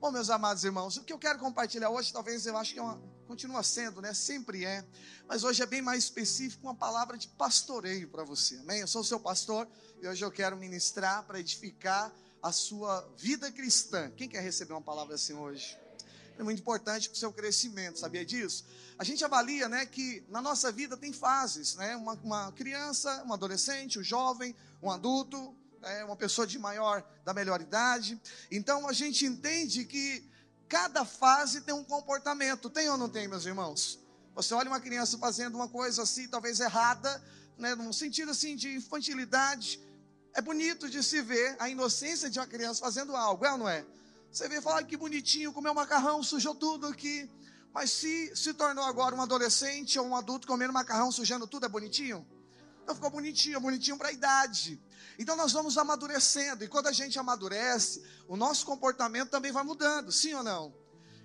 Bom, meus amados irmãos, o que eu quero compartilhar hoje, talvez eu acho que é uma, continua sendo, né? Sempre é, mas hoje é bem mais específico, uma palavra de pastoreio para você, amém? Eu sou o seu pastor e hoje eu quero ministrar para edificar a sua vida cristã. Quem quer receber uma palavra assim hoje? É muito importante para o seu crescimento, sabia disso? A gente avalia, né, que na nossa vida tem fases, né? Uma, uma criança, um adolescente, um jovem, um adulto, é uma pessoa de maior, da melhor idade. Então a gente entende que cada fase tem um comportamento, tem ou não tem, meus irmãos? Você olha uma criança fazendo uma coisa assim, talvez errada, né, num sentido assim de infantilidade. É bonito de se ver a inocência de uma criança fazendo algo, é ou não é? Você vê e fala que bonitinho, comeu macarrão, sujou tudo aqui. Mas se se tornou agora um adolescente ou um adulto comendo macarrão, sujando tudo, é bonitinho? Então ficou bonitinho, bonitinho para a idade. Então nós vamos amadurecendo, e quando a gente amadurece, o nosso comportamento também vai mudando, sim ou não?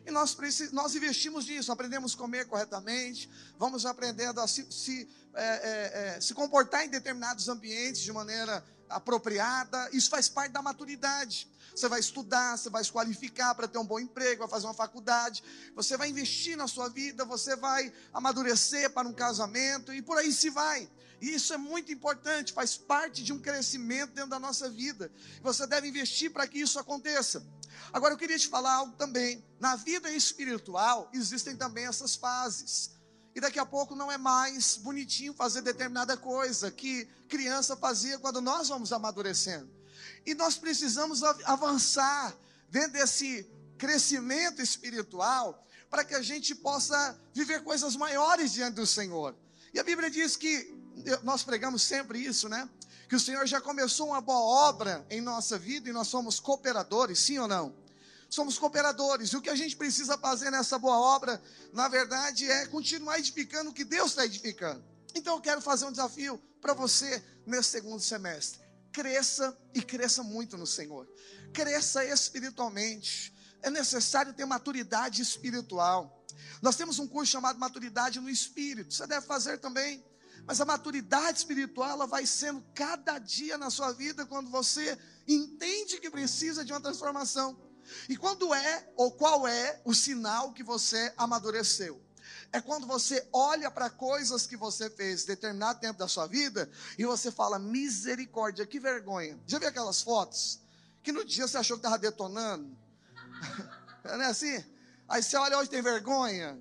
E nós, nós investimos nisso, aprendemos a comer corretamente, vamos aprendendo a se, se, é, é, é, se comportar em determinados ambientes de maneira apropriada, isso faz parte da maturidade. Você vai estudar, você vai se qualificar para ter um bom emprego, vai fazer uma faculdade, você vai investir na sua vida, você vai amadurecer para um casamento e por aí se vai. E isso é muito importante, faz parte de um crescimento dentro da nossa vida. Você deve investir para que isso aconteça. Agora eu queria te falar algo também. Na vida espiritual existem também essas fases. E daqui a pouco não é mais bonitinho fazer determinada coisa que criança fazia quando nós vamos amadurecendo. E nós precisamos avançar dentro desse crescimento espiritual para que a gente possa viver coisas maiores diante do Senhor. E a Bíblia diz que nós pregamos sempre isso, né? Que o Senhor já começou uma boa obra em nossa vida e nós somos cooperadores, sim ou não? Somos cooperadores, e o que a gente precisa fazer nessa boa obra, na verdade, é continuar edificando o que Deus está edificando. Então eu quero fazer um desafio para você nesse segundo semestre. Cresça e cresça muito no Senhor. Cresça espiritualmente. É necessário ter maturidade espiritual. Nós temos um curso chamado Maturidade no Espírito. Você deve fazer também. Mas a maturidade espiritual ela vai sendo cada dia na sua vida quando você entende que precisa de uma transformação. E quando é ou qual é o sinal que você amadureceu? É quando você olha para coisas que você fez determinado tempo da sua vida e você fala: misericórdia, que vergonha. Já viu aquelas fotos? Que no dia você achou que estava detonando? Não é assim? Aí você olha hoje tem vergonha.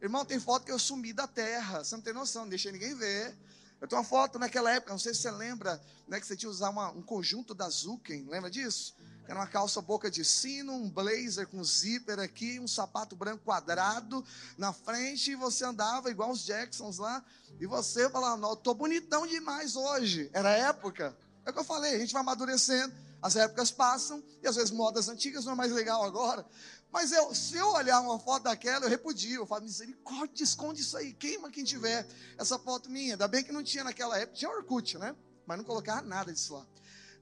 Irmão, tem foto que eu sumi da terra. Você não tem noção, não deixei ninguém ver. Eu tenho uma foto naquela época, não sei se você lembra, né, que você tinha que usar uma, um conjunto da Zuken, lembra disso? Era uma calça boca de sino, um blazer com zíper aqui, um sapato branco quadrado na frente, e você andava igual os Jacksons lá, e você falava, não, tô bonitão demais hoje. Era época. É o que eu falei, a gente vai amadurecendo, as épocas passam, e às vezes modas antigas não é mais legal agora. Mas eu, se eu olhar uma foto daquela, eu repudio. Eu falo, misericórdia, esconde isso aí, queima quem tiver essa foto minha. Ainda bem que não tinha naquela época, tinha Orkut, né? Mas não colocava nada disso lá.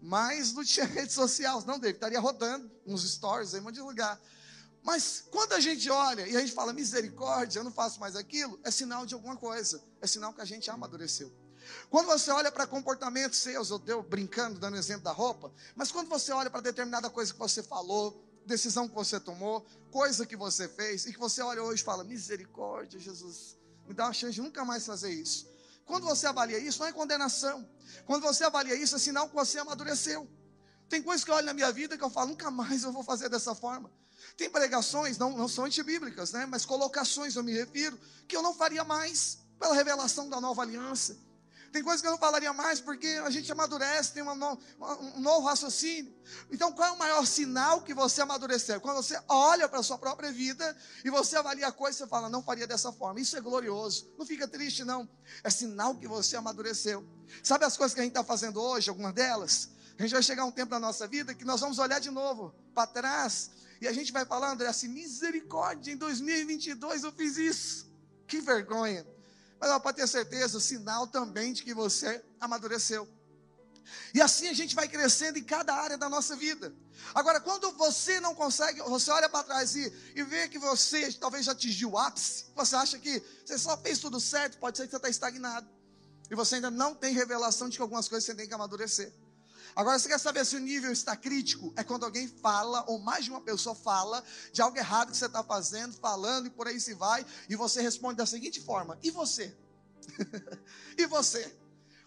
Mas não tinha rede social, não, David, estaria rodando nos stories, em um monte de lugar. Mas quando a gente olha e a gente fala, misericórdia, eu não faço mais aquilo, é sinal de alguma coisa. É sinal que a gente amadureceu. Quando você olha para comportamentos seus, eu estou brincando, dando exemplo da roupa, mas quando você olha para determinada coisa que você falou, decisão que você tomou, coisa que você fez, e que você olha hoje e fala: misericórdia, Jesus, me dá uma chance de nunca mais fazer isso. Quando você avalia isso, não é condenação. Quando você avalia isso, é sinal que você amadureceu. Tem coisas que eu olho na minha vida que eu falo, nunca mais eu vou fazer dessa forma. Tem pregações, não, não são antibíblicas, né? mas colocações eu me refiro, que eu não faria mais pela revelação da nova aliança. Tem coisas que eu não falaria mais porque a gente amadurece, tem no, um novo raciocínio. Então, qual é o maior sinal que você amadureceu? Quando você olha para a sua própria vida e você avalia a coisa você fala, não faria dessa forma. Isso é glorioso. Não fica triste, não. É sinal que você amadureceu. Sabe as coisas que a gente está fazendo hoje, algumas delas? A gente vai chegar um tempo na nossa vida que nós vamos olhar de novo para trás e a gente vai falar, André, assim, misericórdia, em 2022 eu fiz isso. Que vergonha. Mas pode ter certeza, sinal também de que você amadureceu. E assim a gente vai crescendo em cada área da nossa vida. Agora, quando você não consegue, você olha para trás e, e vê que você talvez já atingiu o ápice, você acha que você só fez tudo certo, pode ser que você está estagnado. E você ainda não tem revelação de que algumas coisas você tem que amadurecer. Agora, você quer saber se o nível está crítico? É quando alguém fala, ou mais de uma pessoa fala, de algo errado que você está fazendo, falando e por aí se vai, e você responde da seguinte forma: E você? e você?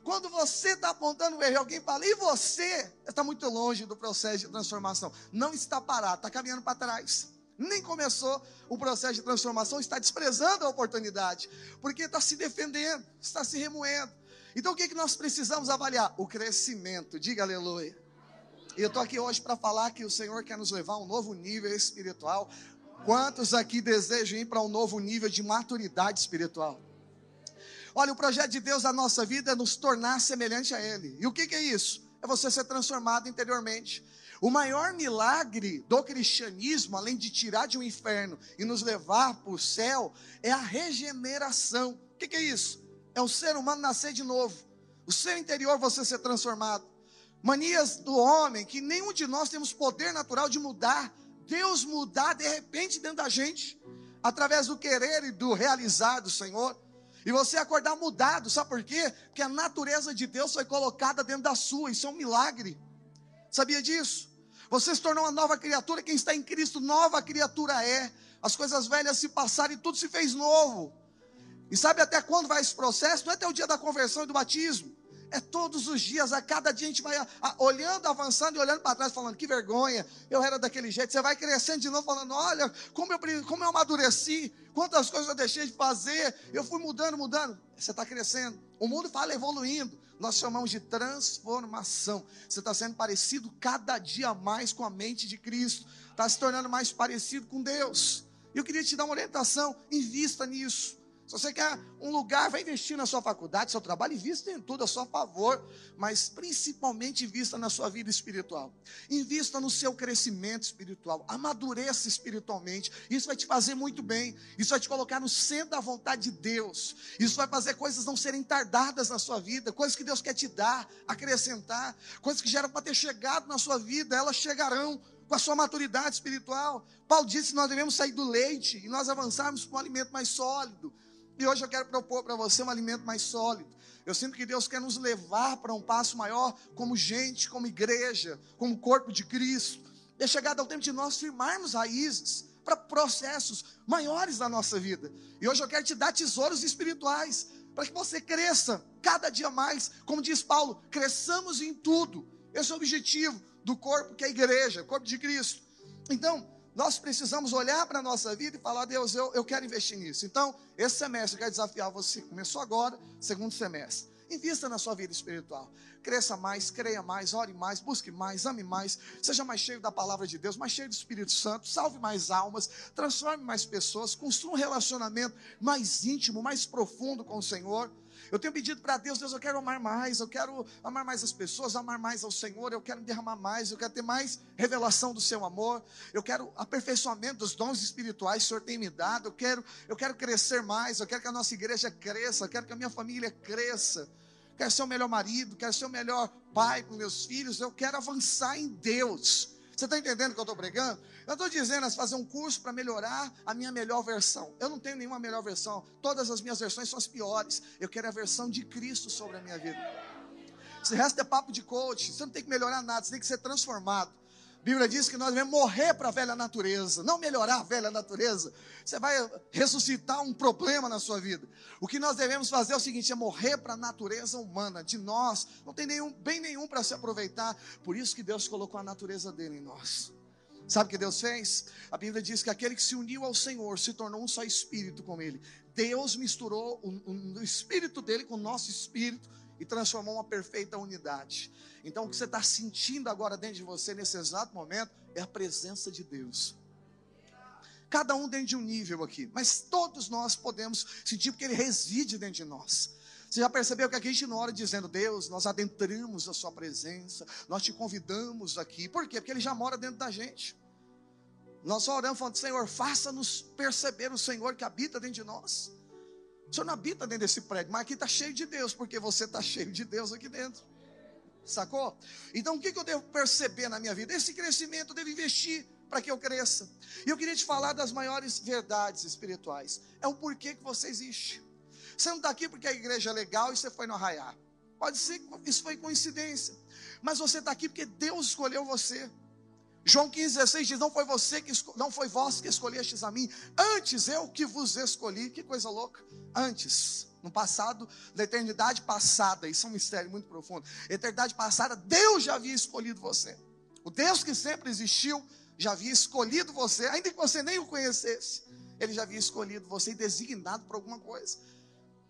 Quando você está apontando o erro, alguém fala, e você? Está muito longe do processo de transformação. Não está parado, está caminhando para trás. Nem começou o processo de transformação, está desprezando a oportunidade, porque está se defendendo, está se remoendo. Então o que, é que nós precisamos avaliar? O crescimento, diga aleluia. E eu estou aqui hoje para falar que o Senhor quer nos levar a um novo nível espiritual. Quantos aqui desejam ir para um novo nível de maturidade espiritual? Olha, o projeto de Deus na nossa vida é nos tornar semelhante a Ele. E o que, que é isso? É você ser transformado interiormente. O maior milagre do cristianismo, além de tirar de um inferno e nos levar para o céu, é a regeneração. O que, que é isso? É o ser humano nascer de novo. O seu interior você ser transformado. Manias do homem que nenhum de nós temos poder natural de mudar. Deus mudar de repente dentro da gente, através do querer e do realizar do Senhor. E você acordar mudado, sabe por quê? Porque a natureza de Deus foi colocada dentro da sua, isso é um milagre. Sabia disso? Você se tornou uma nova criatura, quem está em Cristo, nova criatura é. As coisas velhas se passaram e tudo se fez novo. E sabe até quando vai esse processo? Não é até o dia da conversão e do batismo. É todos os dias, a cada dia a gente vai a, a, olhando, avançando e olhando para trás, falando que vergonha, eu era daquele jeito. Você vai crescendo de novo, falando: olha, como eu, como eu amadureci, quantas coisas eu deixei de fazer, eu fui mudando, mudando. Você está crescendo. O mundo fala evoluindo. Nós chamamos de transformação. Você está sendo parecido cada dia mais com a mente de Cristo, está se tornando mais parecido com Deus. Eu queria te dar uma orientação: invista nisso. Se você quer um lugar, vai investir na sua faculdade, seu trabalho, invista em tudo a seu favor, mas principalmente invista na sua vida espiritual. Invista no seu crescimento espiritual, amadureça espiritualmente. Isso vai te fazer muito bem. Isso vai te colocar no centro da vontade de Deus. Isso vai fazer coisas não serem tardadas na sua vida, coisas que Deus quer te dar, acrescentar, coisas que já eram para ter chegado na sua vida, elas chegarão com a sua maturidade espiritual. Paulo disse que nós devemos sair do leite e nós avançarmos para um alimento mais sólido. E hoje eu quero propor para você um alimento mais sólido. Eu sinto que Deus quer nos levar para um passo maior, como gente, como igreja, como corpo de Cristo. É chegado ao tempo de nós firmarmos raízes para processos maiores da nossa vida. E hoje eu quero te dar tesouros espirituais, para que você cresça cada dia mais. Como diz Paulo, cresçamos em tudo. Esse é o objetivo do corpo que é a igreja, corpo de Cristo. Então, nós precisamos olhar para a nossa vida e falar: Deus, eu, eu quero investir nisso. Então, esse semestre eu quero desafiar você. Começou agora, segundo semestre. Invista na sua vida espiritual. Cresça mais, creia mais, ore mais, busque mais, ame mais. Seja mais cheio da palavra de Deus, mais cheio do Espírito Santo. Salve mais almas, transforme mais pessoas. Construa um relacionamento mais íntimo, mais profundo com o Senhor. Eu tenho pedido para Deus, Deus, eu quero amar mais, eu quero amar mais as pessoas, amar mais ao Senhor, eu quero derramar mais, eu quero ter mais revelação do seu amor, eu quero aperfeiçoamento dos dons espirituais que o Senhor tem me dado, eu quero, eu quero crescer mais, eu quero que a nossa igreja cresça, eu quero que a minha família cresça. Quero ser o melhor marido, quero ser o melhor pai para meus filhos, eu quero avançar em Deus. Você está entendendo o que eu estou pregando? Eu estou dizendo é fazer um curso para melhorar a minha melhor versão. Eu não tenho nenhuma melhor versão. Todas as minhas versões são as piores. Eu quero a versão de Cristo sobre a minha vida. Se resta é papo de coach. Você não tem que melhorar nada, você tem que ser transformado. Bíblia diz que nós devemos morrer para a velha natureza, não melhorar a velha natureza. Você vai ressuscitar um problema na sua vida. O que nós devemos fazer é o seguinte: é morrer para a natureza humana, de nós. Não tem nenhum, bem nenhum para se aproveitar. Por isso que Deus colocou a natureza dele em nós. Sabe o que Deus fez? A Bíblia diz que aquele que se uniu ao Senhor se tornou um só espírito com ele. Deus misturou o, o, o espírito dele com o nosso espírito e transformou uma perfeita unidade. Então, o que você está sentindo agora dentro de você, nesse exato momento, é a presença de Deus. Cada um dentro de um nível aqui, mas todos nós podemos sentir porque Ele reside dentro de nós. Você já percebeu que aqui a gente não ora dizendo, Deus, nós adentramos a Sua presença, nós te convidamos aqui. Por quê? Porque Ele já mora dentro da gente. Nós só oramos falando, Senhor, faça-nos perceber o Senhor que habita dentro de nós. O Senhor não habita dentro desse prédio, mas aqui está cheio de Deus, porque você está cheio de Deus aqui dentro. Sacou? Então o que, que eu devo perceber na minha vida? Esse crescimento eu devo investir para que eu cresça. E eu queria te falar das maiores verdades espirituais. É o porquê que você existe. Você não está aqui porque a igreja é legal e você foi no arraiar. Pode ser que isso foi coincidência. Mas você está aqui porque Deus escolheu você. João 15, 16 diz: Não foi você que não foi vós que escolhestes a mim, antes eu que vos escolhi. Que coisa louca. Antes, no passado, na eternidade passada, isso é um mistério muito profundo. Eternidade passada, Deus já havia escolhido você. O Deus que sempre existiu já havia escolhido você, ainda que você nem o conhecesse, ele já havia escolhido você e designado para alguma coisa.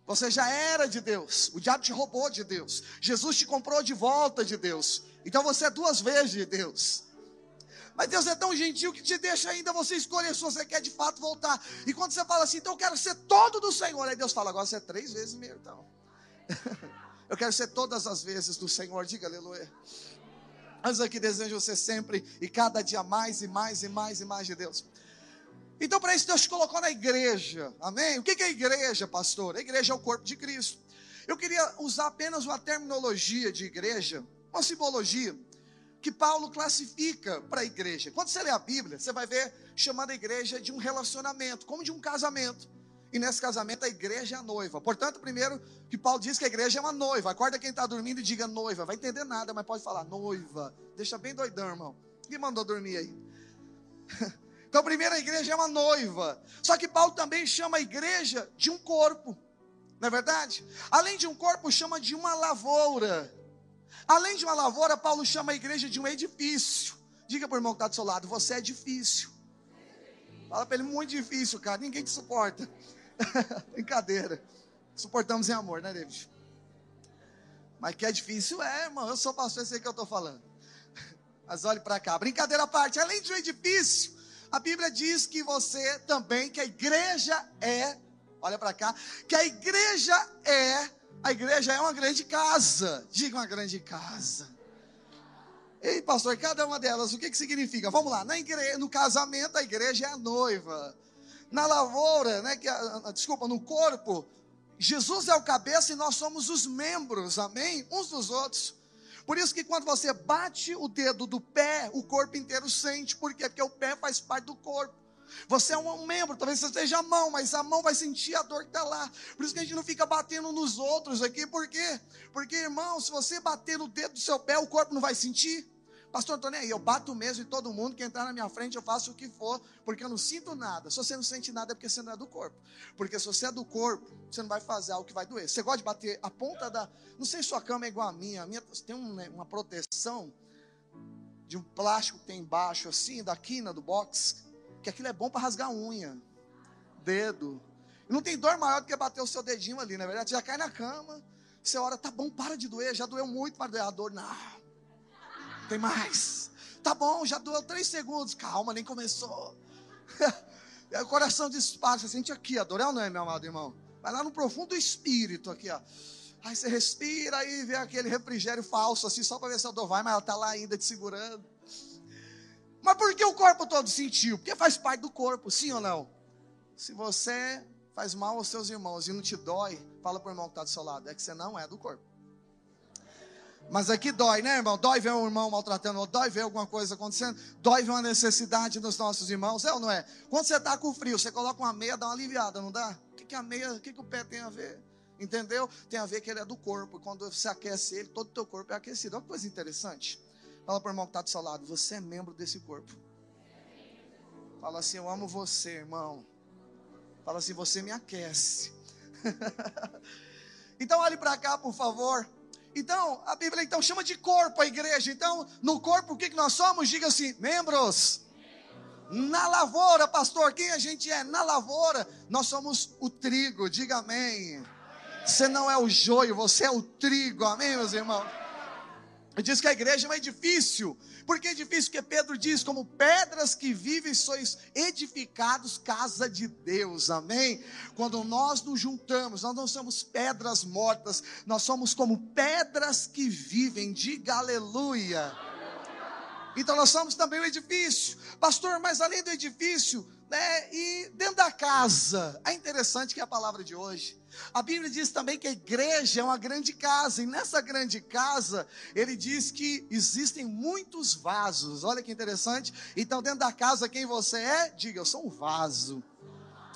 Você já era de Deus, o diabo te roubou de Deus, Jesus te comprou de volta de Deus, então você é duas vezes de Deus. Mas Deus é tão gentil que te deixa ainda você escolher se você quer de fato voltar. E quando você fala assim, então eu quero ser todo do Senhor, aí Deus fala, agora você é três vezes mesmo, então. eu quero ser todas as vezes do Senhor, diga aleluia. Mas aqui desejo você sempre e cada dia mais e mais e mais e mais de Deus. Então, para isso, Deus te colocou na igreja. Amém? O que é igreja, pastor? A igreja é o corpo de Cristo. Eu queria usar apenas uma terminologia de igreja, uma simbologia, que Paulo classifica para a igreja. Quando você lê a Bíblia, você vai ver chamando a igreja de um relacionamento, como de um casamento. E nesse casamento a igreja é a noiva. Portanto, primeiro que Paulo diz que a igreja é uma noiva. Acorda quem está dormindo e diga noiva. Vai entender nada, mas pode falar noiva. Deixa bem doidão, irmão. Quem mandou dormir aí? Então, primeiro a igreja é uma noiva. Só que Paulo também chama a igreja de um corpo. Não é verdade? Além de um corpo, chama de uma lavoura. Além de uma lavoura, Paulo chama a igreja de um edifício. Diga para o irmão que está do seu lado: você é difícil. Fala para ele: muito difícil, cara. Ninguém te suporta. Brincadeira. Suportamos em amor, né, David? Mas que é difícil, é, irmão. Eu sou pastor, sei que eu estou falando. Mas olhe para cá. Brincadeira à parte. Além de um edifício, a Bíblia diz que você também, que a igreja é, olha para cá, que a igreja é, a igreja é uma grande casa. Diga uma grande casa. Ei, pastor, cada uma delas, o que, que significa? Vamos lá, no casamento, a igreja é a noiva. Na lavoura, né, que, desculpa, no corpo, Jesus é o cabeça e nós somos os membros, amém? Uns dos outros. Por isso que quando você bate o dedo do pé, o corpo inteiro sente. Por quê? Porque o pé faz parte do corpo. Você é um membro, talvez você seja a mão, mas a mão vai sentir a dor que está lá. Por isso que a gente não fica batendo nos outros aqui. Por quê? Porque, irmão, se você bater no dedo do seu pé, o corpo não vai sentir. Pastor Antônio, eu bato mesmo em todo mundo que entrar na minha frente, eu faço o que for, porque eu não sinto nada. Se você não sente nada, é porque você não é do corpo. Porque se você é do corpo, você não vai fazer algo que vai doer. Você gosta de bater a ponta da. Não sei se sua cama é igual a minha. A minha tem um, né, uma proteção de um plástico que tem embaixo, assim, da quina do box, que aquilo é bom para rasgar unha, dedo. E não tem dor maior do que bater o seu dedinho ali, na é verdade. Você já cai na cama, você ora, tá bom, para de doer, já doeu muito, mas doer a dor, não. Tem mais. Tá bom, já doeu três segundos. Calma, nem começou. o coração dispara. Você sente aqui, a dor é ou não é, meu amado irmão? Vai lá no profundo espírito aqui, ó. Aí você respira aí vê aquele refrigério falso, assim, só para ver se a dor vai, mas ela está lá ainda te segurando. Mas por que o corpo todo sentiu? Porque faz parte do corpo, sim ou não? Se você faz mal aos seus irmãos e não te dói, fala para o irmão que está do seu lado, é que você não é do corpo. Mas aqui dói, né, irmão? Dói ver um irmão maltratando, dói ver alguma coisa acontecendo, dói ver uma necessidade dos nossos irmãos, é ou não é? Quando você está com frio, você coloca uma meia, dá uma aliviada, não dá? O que, que a meia, o que, que o pé tem a ver? Entendeu? Tem a ver que ele é do corpo. Quando você aquece ele, todo o teu corpo é aquecido. Olha que coisa interessante. Fala para o irmão que está do seu lado, você é membro desse corpo. Fala assim, eu amo você, irmão. Fala assim, você me aquece. então olhe para cá, por favor. Então, a Bíblia então chama de corpo a igreja. Então, no corpo, o que, que nós somos? Diga assim: membros. Na lavoura, pastor, quem a gente é? Na lavoura, nós somos o trigo, diga amém. Você não é o joio, você é o trigo, amém, meus irmãos? Diz que a igreja é um edifício. Por que edifício? Porque Pedro diz: como pedras que vivem, sois edificados, casa de Deus. Amém? Quando nós nos juntamos, nós não somos pedras mortas, nós somos como pedras que vivem. Diga aleluia. Então nós somos também o edifício. Pastor, mas além do edifício, né, e dentro da casa, é interessante que é a palavra de hoje. A Bíblia diz também que a igreja é uma grande casa, e nessa grande casa, ele diz que existem muitos vasos. Olha que interessante. Então, dentro da casa, quem você é? Diga, eu sou um vaso.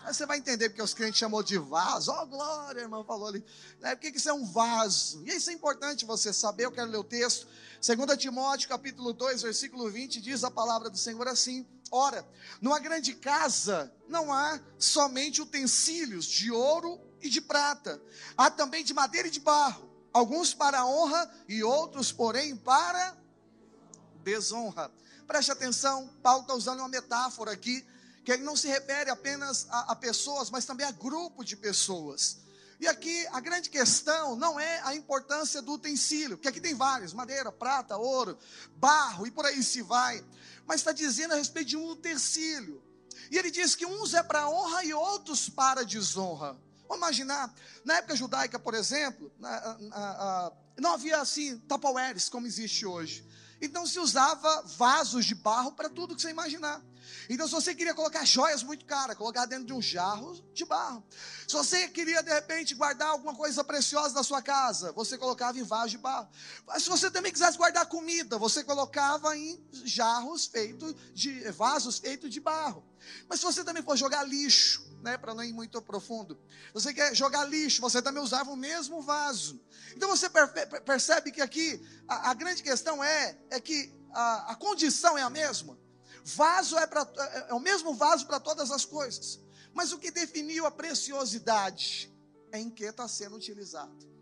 Aí você vai entender porque os crentes chamou de vaso. Ó, oh, glória, a irmã falou ali. Né? Por que isso é um vaso? E isso é importante você saber. Eu quero ler o texto. 2 Timóteo, capítulo 2, versículo 20, diz a palavra do Senhor assim: Ora, numa grande casa não há somente utensílios de ouro e de prata, há também de madeira e de barro, alguns para honra e outros, porém, para desonra. Preste atenção, Paulo está usando uma metáfora aqui que ele não se refere apenas a, a pessoas, mas também a grupo de pessoas. E aqui a grande questão não é a importância do utensílio, porque aqui tem vários: madeira, prata, ouro, barro e por aí se vai. Mas está dizendo a respeito de um utensílio. E ele diz que uns é para honra e outros para desonra. Vamos imaginar, na época judaica, por exemplo, na, na, na, não havia assim tapawares como existe hoje. Então se usava vasos de barro para tudo que você imaginar. Então, se você queria colocar joias muito caras, colocar dentro de um jarro de barro. Se você queria, de repente, guardar alguma coisa preciosa da sua casa, você colocava em vasos de barro. Mas se você também quisesse guardar comida, você colocava em jarros feitos de vasos feitos de barro. Mas se você também for jogar lixo, né, para não ir muito profundo, você quer jogar lixo, você também usava o mesmo vaso. Então você percebe que aqui a, a grande questão é, é que a, a condição é a mesma. Vaso é, pra, é, é o mesmo vaso para todas as coisas. Mas o que definiu a preciosidade é em que está sendo utilizado.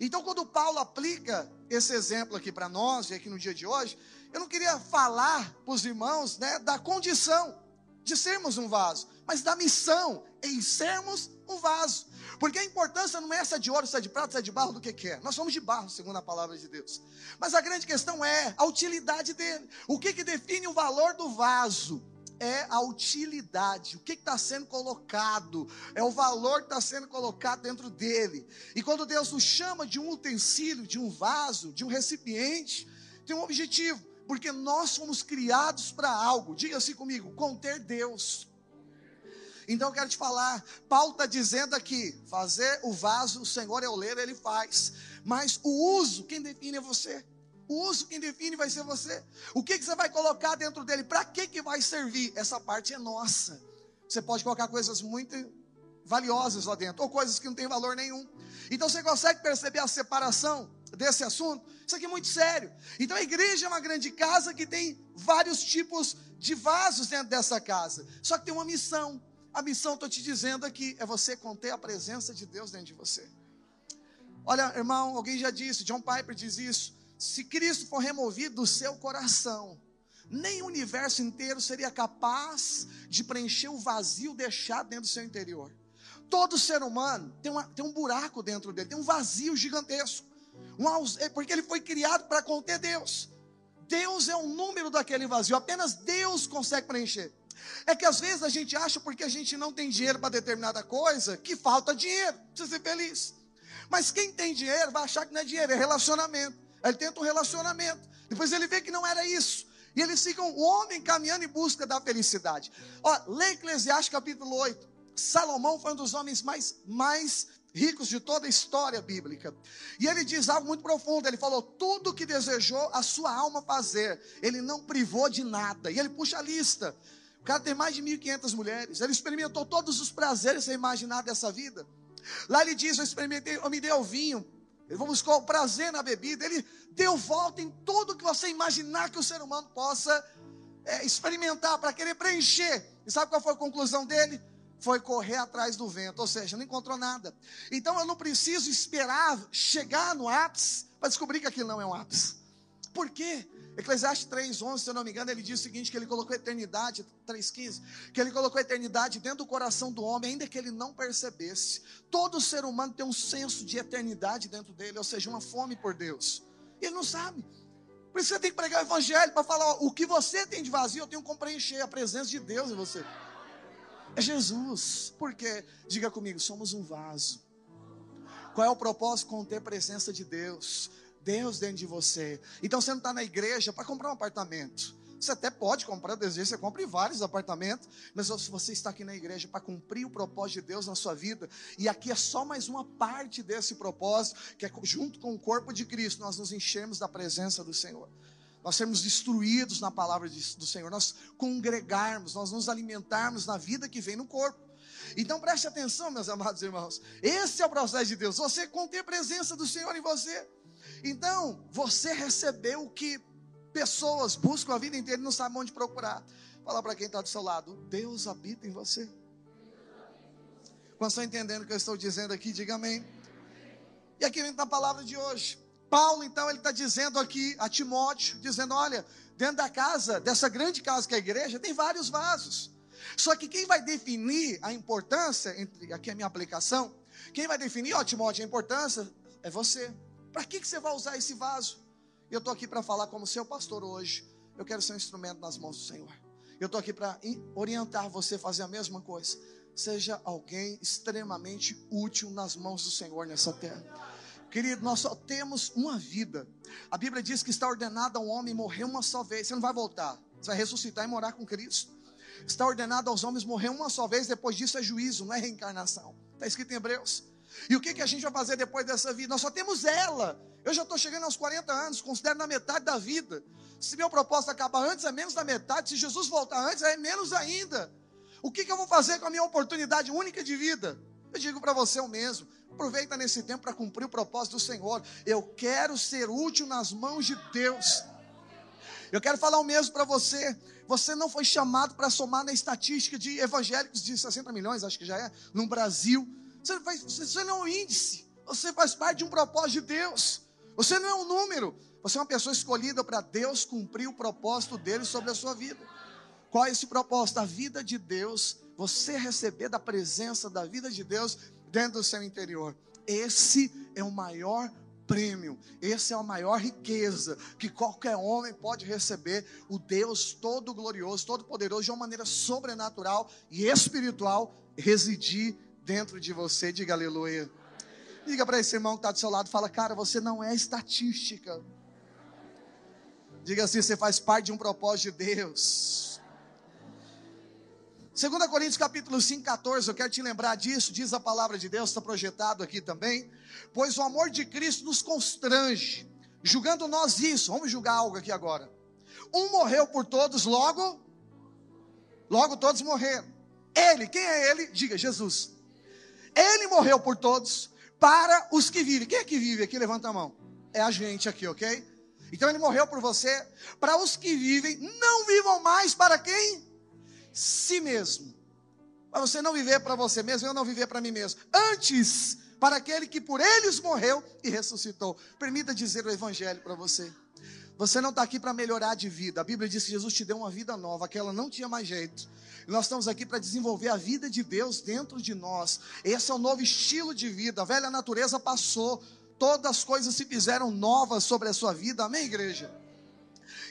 Então, quando Paulo aplica esse exemplo aqui para nós, e aqui no dia de hoje, eu não queria falar para os irmãos né, da condição de sermos um vaso, mas da missão em sermos um vaso. Porque a importância não é essa de ouro, se é de prata, se é de barro, do que, que é. Nós somos de barro, segundo a palavra de Deus. Mas a grande questão é a utilidade dele. O que, que define o valor do vaso? É a utilidade, o que está sendo colocado, é o valor que está sendo colocado dentro dele. E quando Deus nos chama de um utensílio, de um vaso, de um recipiente, tem um objetivo, porque nós fomos criados para algo, diga assim comigo: conter Deus. Então eu quero te falar, Paulo está dizendo aqui: fazer o vaso, o Senhor é o ler, ele faz. Mas o uso, quem define é você. O uso, quem define vai ser você. O que, que você vai colocar dentro dele? Para que, que vai servir? Essa parte é nossa. Você pode colocar coisas muito valiosas lá dentro, ou coisas que não têm valor nenhum. Então você consegue perceber a separação desse assunto? Isso aqui é muito sério. Então a igreja é uma grande casa que tem vários tipos de vasos dentro dessa casa. Só que tem uma missão. A missão, estou te dizendo aqui, é você conter a presença de Deus dentro de você. Olha, irmão, alguém já disse, John Piper diz isso. Se Cristo for removido do seu coração, nem o universo inteiro seria capaz de preencher o vazio deixado dentro do seu interior. Todo ser humano tem, uma, tem um buraco dentro dele, tem um vazio gigantesco. Um, é porque ele foi criado para conter Deus. Deus é o número daquele vazio, apenas Deus consegue preencher. É que às vezes a gente acha porque a gente não tem dinheiro para determinada coisa que falta dinheiro, precisa ser feliz. Mas quem tem dinheiro vai achar que não é dinheiro, é relacionamento. Ele tenta um relacionamento. Depois ele vê que não era isso. E eles ficam o homem caminhando em busca da felicidade. Ó, lê Eclesiastes capítulo 8. Salomão foi um dos homens mais, mais ricos de toda a história bíblica. E ele diz algo muito profundo. Ele falou: tudo que desejou a sua alma fazer, ele não privou de nada. E ele puxa a lista. O cara tem mais de 1.500 mulheres. Ele experimentou todos os prazeres sem imaginar dessa vida. Lá ele diz: Eu experimentei, eu me dei o vinho. Ele buscar o prazer na bebida. Ele deu volta em tudo que você imaginar que o ser humano possa é, experimentar para querer preencher. E sabe qual foi a conclusão dele? Foi correr atrás do vento, ou seja, não encontrou nada. Então eu não preciso esperar chegar no ápice para descobrir que aquilo não é um ápice. Por quê? Eclesiastes 3:11, se eu não me engano, ele diz o seguinte: que ele colocou a eternidade, 3,15, que ele colocou a eternidade dentro do coração do homem, ainda que ele não percebesse. Todo ser humano tem um senso de eternidade dentro dele, ou seja, uma fome por Deus. E ele não sabe. Por isso você tem que pregar o evangelho para falar: ó, o que você tem de vazio, eu tenho como preencher a presença de Deus em você. É Jesus. Porque, diga comigo, somos um vaso. Qual é o propósito? Conter a presença de Deus. Deus dentro de você. Então você não está na igreja para comprar um apartamento. Você até pode comprar, desejo, você compre vários apartamentos, mas se você está aqui na igreja para cumprir o propósito de Deus na sua vida, e aqui é só mais uma parte desse propósito, que é junto com o corpo de Cristo, nós nos enchemos da presença do Senhor. nós sermos destruídos na palavra do Senhor, nós congregarmos, nós nos alimentarmos na vida que vem no corpo. Então preste atenção, meus amados irmãos. Esse é o processo de Deus. Você contém a presença do Senhor em você. Então, você recebeu o que pessoas buscam a vida inteira e não sabem onde procurar. Fala para quem está do seu lado: Deus habita em você. Quando estão entendendo o que eu estou dizendo aqui, diga amém. E aqui vem a palavra de hoje. Paulo, então, ele está dizendo aqui a Timóteo, dizendo: olha, dentro da casa, dessa grande casa que é a igreja, tem vários vasos. Só que quem vai definir a importância, entre aqui a minha aplicação, quem vai definir, ó Timóteo, a importância é você. Para que, que você vai usar esse vaso? Eu estou aqui para falar como seu pastor hoje. Eu quero ser um instrumento nas mãos do Senhor. Eu estou aqui para orientar você a fazer a mesma coisa. Seja alguém extremamente útil nas mãos do Senhor nessa terra. Querido, nós só temos uma vida. A Bíblia diz que está ordenado a um homem morrer uma só vez. Você não vai voltar. Você vai ressuscitar e morar com Cristo. Está ordenado aos homens morrer uma só vez, depois disso é juízo, não é reencarnação. Está escrito em Hebreus. E o que, que a gente vai fazer depois dessa vida? Nós só temos ela. Eu já estou chegando aos 40 anos, considero na metade da vida. Se meu propósito acabar antes, é menos da metade. Se Jesus voltar antes, é menos ainda. O que, que eu vou fazer com a minha oportunidade única de vida? Eu digo para você o mesmo. Aproveita nesse tempo para cumprir o propósito do Senhor. Eu quero ser útil nas mãos de Deus. Eu quero falar o mesmo para você. Você não foi chamado para somar na estatística de evangélicos de 60 milhões, acho que já é, no Brasil. Você, você não é um índice. Você faz parte de um propósito de Deus. Você não é um número. Você é uma pessoa escolhida para Deus cumprir o propósito dele sobre a sua vida. Qual é esse propósito? A vida de Deus. Você receber da presença da vida de Deus dentro do seu interior. Esse é o maior prêmio, essa é a maior riqueza que qualquer homem pode receber. O Deus todo glorioso, todo poderoso, de uma maneira sobrenatural e espiritual, residir dentro de você. Diga aleluia. Diga para esse irmão que está do seu lado, fala, cara, você não é estatística. Diga assim, você faz parte de um propósito de Deus. 2 Coríntios capítulo 5, 14, eu quero te lembrar disso, diz a palavra de Deus, está projetado aqui também. Pois o amor de Cristo nos constrange, julgando nós isso, vamos julgar algo aqui agora. Um morreu por todos, logo, logo todos morreram. Ele, quem é ele? Diga, Jesus. Ele morreu por todos, para os que vivem. Quem é que vive aqui? Levanta a mão. É a gente aqui, ok? Então ele morreu por você, para os que vivem, não vivam mais para quem? si mesmo. Para você não viver para você mesmo, eu não viver para mim mesmo. Antes, para aquele que por eles morreu e ressuscitou. Permita dizer o evangelho para você. Você não está aqui para melhorar de vida. A Bíblia diz que Jesus te deu uma vida nova, aquela não tinha mais jeito. E nós estamos aqui para desenvolver a vida de Deus dentro de nós. Esse é o novo estilo de vida. A velha natureza passou, todas as coisas se fizeram novas sobre a sua vida. Amém, igreja?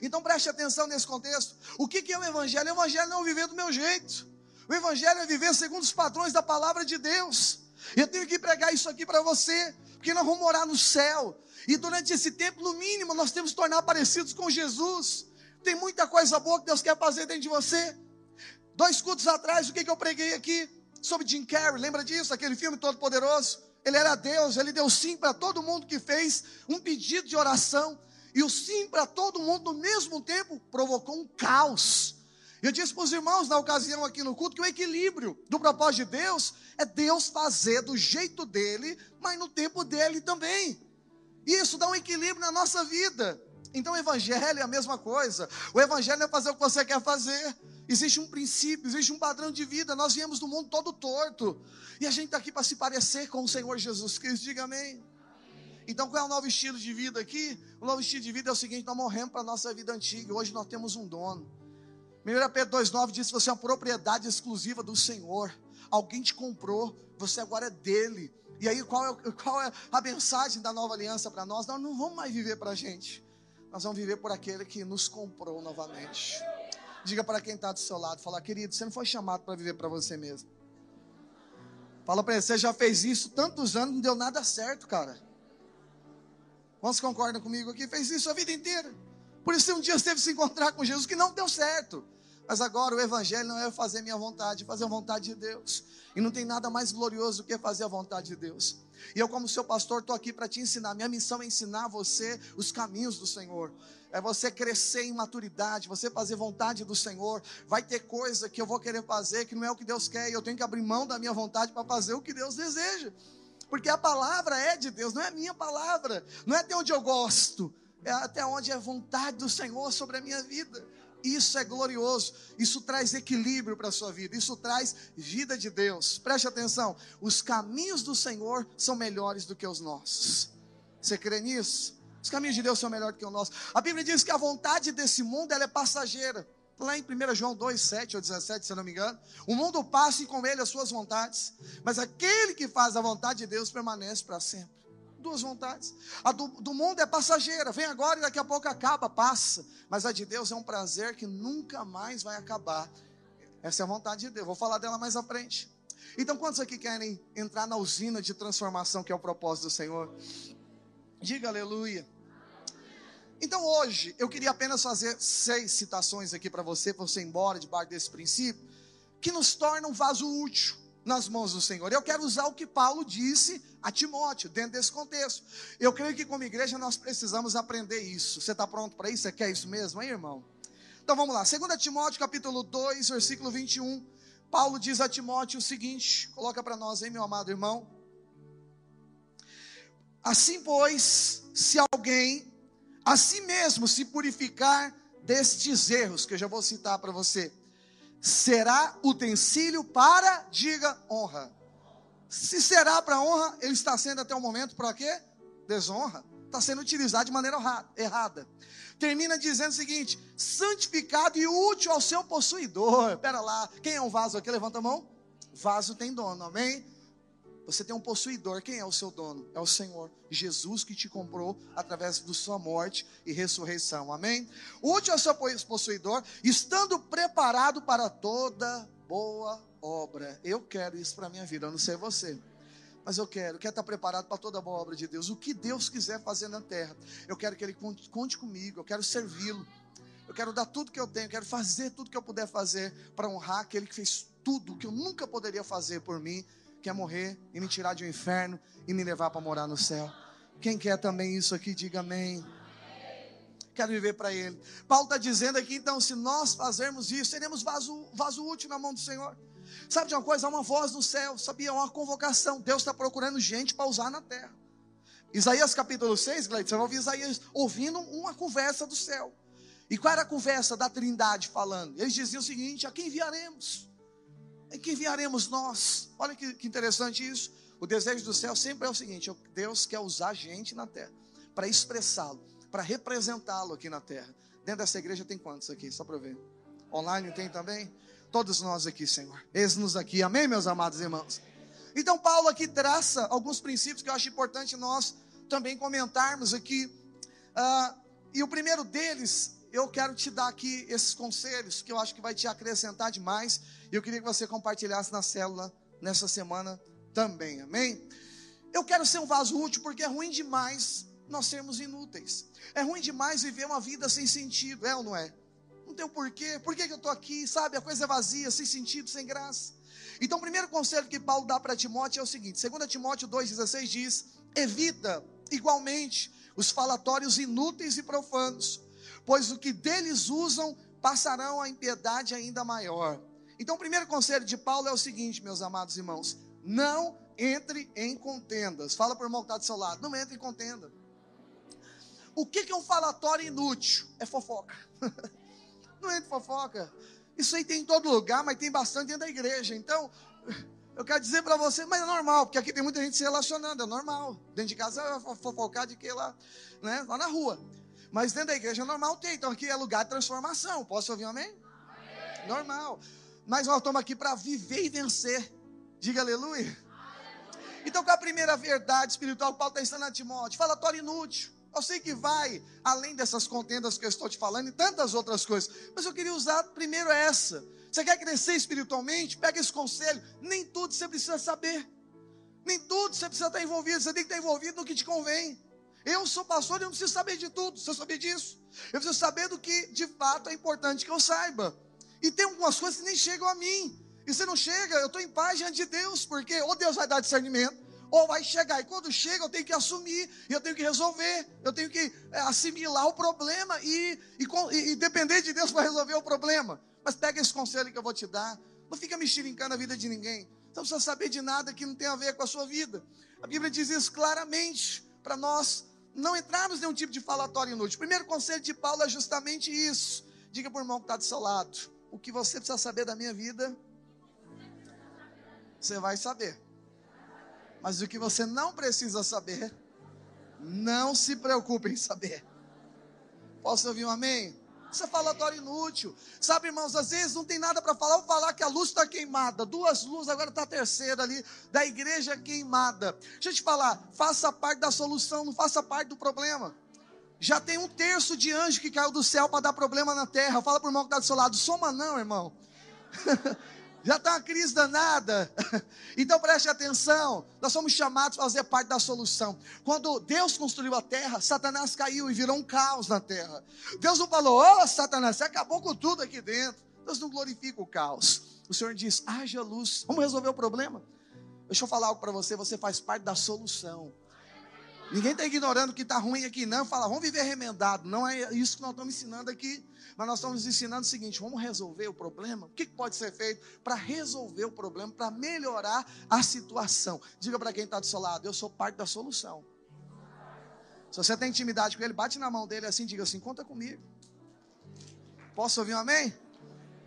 Então preste atenção nesse contexto. O que é o Evangelho? O Evangelho não é viver do meu jeito. O Evangelho é viver segundo os padrões da palavra de Deus. Eu tenho que pregar isso aqui para você, porque nós vamos morar no céu. E durante esse tempo, no mínimo, nós temos que tornar parecidos com Jesus. Tem muita coisa boa que Deus quer fazer dentro de você. Dois cultos atrás, o que, que eu preguei aqui? Sobre Jim Carrey, lembra disso? Aquele filme todo poderoso. Ele era Deus, ele deu sim para todo mundo que fez um pedido de oração. E o sim para todo mundo no mesmo tempo provocou um caos. Eu disse para os irmãos na ocasião aqui no culto que o equilíbrio do propósito de Deus é Deus fazer do jeito dele, mas no tempo dele também. E isso dá um equilíbrio na nossa vida. Então o evangelho é a mesma coisa. O evangelho é fazer o que você quer fazer. Existe um princípio, existe um padrão de vida. Nós viemos do mundo todo torto. E a gente está aqui para se parecer com o Senhor Jesus Cristo. Diga amém. Então, qual é o novo estilo de vida aqui? O novo estilo de vida é o seguinte: nós morremos para a nossa vida antiga, hoje nós temos um dono. 1 Pedro 2,9 diz que você é uma propriedade exclusiva do Senhor. Alguém te comprou, você agora é dele. E aí, qual é, qual é a mensagem da nova aliança para nós? Nós não vamos mais viver para a gente, nós vamos viver por aquele que nos comprou novamente. Diga para quem está do seu lado: fala, querido, você não foi chamado para viver para você mesmo. Fala para ele: você já fez isso tantos anos, não deu nada certo, cara. Quantos concordam comigo aqui? Fez isso a vida inteira. Por isso um dia você teve que se encontrar com Jesus que não deu certo. Mas agora o evangelho não é fazer minha vontade, é fazer a vontade de Deus. E não tem nada mais glorioso do que fazer a vontade de Deus. E eu, como seu pastor, estou aqui para te ensinar. Minha missão é ensinar você os caminhos do Senhor. É você crescer em maturidade, você fazer vontade do Senhor. Vai ter coisa que eu vou querer fazer que não é o que Deus quer, e eu tenho que abrir mão da minha vontade para fazer o que Deus deseja. Porque a palavra é de Deus, não é minha palavra, não é até onde eu gosto, até onde é vontade do Senhor sobre a minha vida. Isso é glorioso, isso traz equilíbrio para a sua vida, isso traz vida de Deus. Preste atenção: os caminhos do Senhor são melhores do que os nossos. Você crê nisso? Os caminhos de Deus são melhores do que os nossos. A Bíblia diz que a vontade desse mundo ela é passageira. Lá em 1 João 2, 7 ou 17, se não me engano. O mundo passa e com ele as suas vontades. Mas aquele que faz a vontade de Deus permanece para sempre duas vontades. A do, do, mundo é passageira, vem agora e daqui a pouco acaba, passa. Mas a de Deus é um prazer que nunca mais vai acabar. Essa é a vontade de Deus. Vou falar dela mais à frente. Então, quantos aqui querem entrar na usina de transformação que é o propósito do Senhor? Diga aleluia. Então, hoje, eu queria apenas fazer seis citações aqui para você, para você ir embora debaixo desse princípio, que nos tornam um vaso útil nas mãos do Senhor. Eu quero usar o que Paulo disse a Timóteo, dentro desse contexto. Eu creio que como igreja nós precisamos aprender isso. Você está pronto para isso? Você quer isso mesmo, hein, irmão? Então vamos lá. 2 Timóteo, capítulo 2, versículo 21. Paulo diz a Timóteo o seguinte: coloca para nós, hein, meu amado irmão. Assim, pois, se alguém a si mesmo se purificar destes erros, que eu já vou citar para você, será utensílio para, diga, honra. Se será para honra, ele está sendo até o momento para quê? Desonra. Está sendo utilizado de maneira errada. Termina dizendo o seguinte: santificado e útil ao seu possuidor. Pera lá, quem é um vaso aqui? Levanta a mão. Vaso tem dono, amém? Você tem um possuidor. Quem é o seu dono? É o Senhor. Jesus que te comprou através da sua morte e ressurreição. Amém? Útil ao seu possuidor, estando preparado para toda boa obra. Eu quero isso para a minha vida. Eu não sei você. Mas eu quero, quero estar preparado para toda boa obra de Deus. O que Deus quiser fazer na terra. Eu quero que Ele conte, conte comigo. Eu quero servi-lo. Eu quero dar tudo que eu tenho. Eu quero fazer tudo que eu puder fazer para honrar aquele que fez tudo que eu nunca poderia fazer por mim quer morrer e me tirar de um inferno e me levar para morar no céu. Quem quer também isso aqui, diga amém. Quero viver para Ele. Paulo está dizendo aqui, então, se nós fazermos isso, seremos vaso, vaso útil na mão do Senhor. Sabe de uma coisa? Há uma voz no céu, sabia? Uma convocação. Deus está procurando gente para usar na terra. Isaías capítulo 6, Gleide, você vai ouvir Isaías ouvindo uma conversa do céu. E qual era a conversa da trindade falando? Eles diziam o seguinte: a quem enviaremos? Em que enviaremos nós? Olha que, que interessante isso. O desejo do céu sempre é o seguinte: Deus quer usar gente na terra para expressá-lo, para representá-lo aqui na terra. Dentro dessa igreja tem quantos aqui? Só para ver. Online tem também? Todos nós aqui, Senhor. Eis-nos aqui. Amém, meus amados irmãos? Então, Paulo aqui traça alguns princípios que eu acho importante nós também comentarmos aqui. Uh, e o primeiro deles eu quero te dar aqui esses conselhos que eu acho que vai te acrescentar demais. E eu queria que você compartilhasse na célula nessa semana também, amém? Eu quero ser um vaso útil porque é ruim demais nós sermos inúteis. É ruim demais viver uma vida sem sentido, é ou não é? Não tem o um porquê, por que, que eu estou aqui, sabe? A coisa é vazia, sem sentido, sem graça. Então, o primeiro conselho que Paulo dá para Timóteo é o seguinte: 2 Timóteo 2,16 diz: evita igualmente os falatórios inúteis e profanos pois o que deles usam passarão a impiedade ainda maior. Então, o primeiro conselho de Paulo é o seguinte, meus amados irmãos: não entre em contendas. Fala para o irmão que está do seu lado: não entre em contenda. O que é um falatório inútil? É fofoca. não entre fofoca. Isso aí tem em todo lugar, mas tem bastante dentro da igreja. Então, eu quero dizer para você, mas é normal, porque aqui tem muita gente se relacionando, é normal. Dentro de casa é fofocar de que lá, né? Lá na rua. Mas dentro da igreja normal tem. Então aqui é lugar de transformação. Posso ouvir um amém? amém. Normal. Mas nós estamos aqui para viver e vencer. Diga aleluia. Então, qual é a primeira verdade espiritual que Paulo está ensinando a Timóteo? Falatório inútil. Eu sei que vai além dessas contendas que eu estou te falando e tantas outras coisas. Mas eu queria usar primeiro essa. Você quer crescer espiritualmente? Pega esse conselho. Nem tudo você precisa saber. Nem tudo você precisa estar envolvido. Você tem que estar envolvido no que te convém. Eu sou pastor e eu não preciso saber de tudo. Você saber disso? Eu preciso saber do que de fato é importante que eu saiba. E tem algumas coisas que nem chegam a mim. E se não chega, eu estou em paz diante de Deus, porque ou Deus vai dar discernimento, ou vai chegar. E quando chega, eu tenho que assumir, eu tenho que resolver, eu tenho que é, assimilar o problema e, e, e depender de Deus para resolver o problema. Mas pega esse conselho que eu vou te dar. Não fica mexerincando a vida de ninguém. Você não precisa saber de nada que não tem a ver com a sua vida. A Bíblia diz isso claramente para nós não entrarmos em nenhum tipo de falatório inútil. O primeiro conselho de Paulo é justamente isso. Diga para o irmão que está do seu lado: o que você precisa saber da minha vida, você vai saber. Mas o que você não precisa saber, não se preocupe em saber. Posso ouvir um amém? Isso é falatório inútil. Sabe, irmãos, às vezes não tem nada para falar. Vou falar que a luz está queimada. Duas luzes, agora está a terceira ali, da igreja queimada. Deixa eu te falar, faça parte da solução, não faça parte do problema. Já tem um terço de anjo que caiu do céu para dar problema na terra. Fala para o irmão que está do seu lado, soma não, irmão. Já está uma crise danada. Então preste atenção. Nós somos chamados a fazer parte da solução. Quando Deus construiu a terra, Satanás caiu e virou um caos na terra. Deus não falou, ô oh, Satanás, você acabou com tudo aqui dentro. Deus não glorifica o caos. O Senhor diz, haja luz. Vamos resolver o problema? Deixa eu falar algo para você. Você faz parte da solução. Ninguém está ignorando que está ruim aqui, não. Fala, vamos viver remendado. Não é isso que nós estamos ensinando aqui. Mas nós estamos ensinando o seguinte: vamos resolver o problema? O que pode ser feito para resolver o problema, para melhorar a situação? Diga para quem está do seu lado: eu sou parte da solução. Se você tem intimidade com ele, bate na mão dele assim, diga assim: conta comigo. Posso ouvir um amém?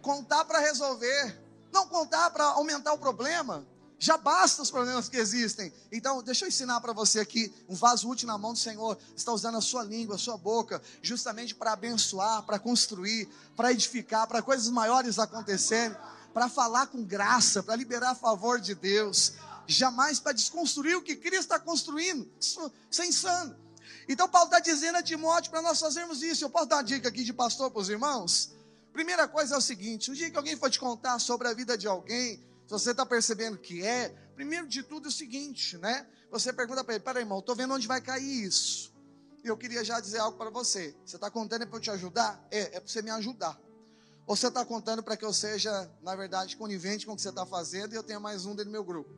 Contar para resolver, não contar para aumentar o problema. Já basta os problemas que existem. Então, deixa eu ensinar para você aqui. Um vaso útil na mão do Senhor. Está usando a sua língua, a sua boca, justamente para abençoar, para construir, para edificar, para coisas maiores acontecerem, para falar com graça, para liberar a favor de Deus. Jamais para desconstruir o que Cristo está construindo. Isso, é insano. Então, Paulo está dizendo a Timóteo para nós fazermos isso. Eu posso dar uma dica aqui de pastor para os irmãos? Primeira coisa é o seguinte: um dia que alguém for te contar sobre a vida de alguém, você está percebendo que é, primeiro de tudo é o seguinte, né? Você pergunta para ele: peraí, irmão, estou vendo onde vai cair isso. E eu queria já dizer algo para você. Você está contando para eu te ajudar? É, é para você me ajudar. Ou você está contando para que eu seja, na verdade, conivente com o que você está fazendo e eu tenha mais um dentro do meu grupo?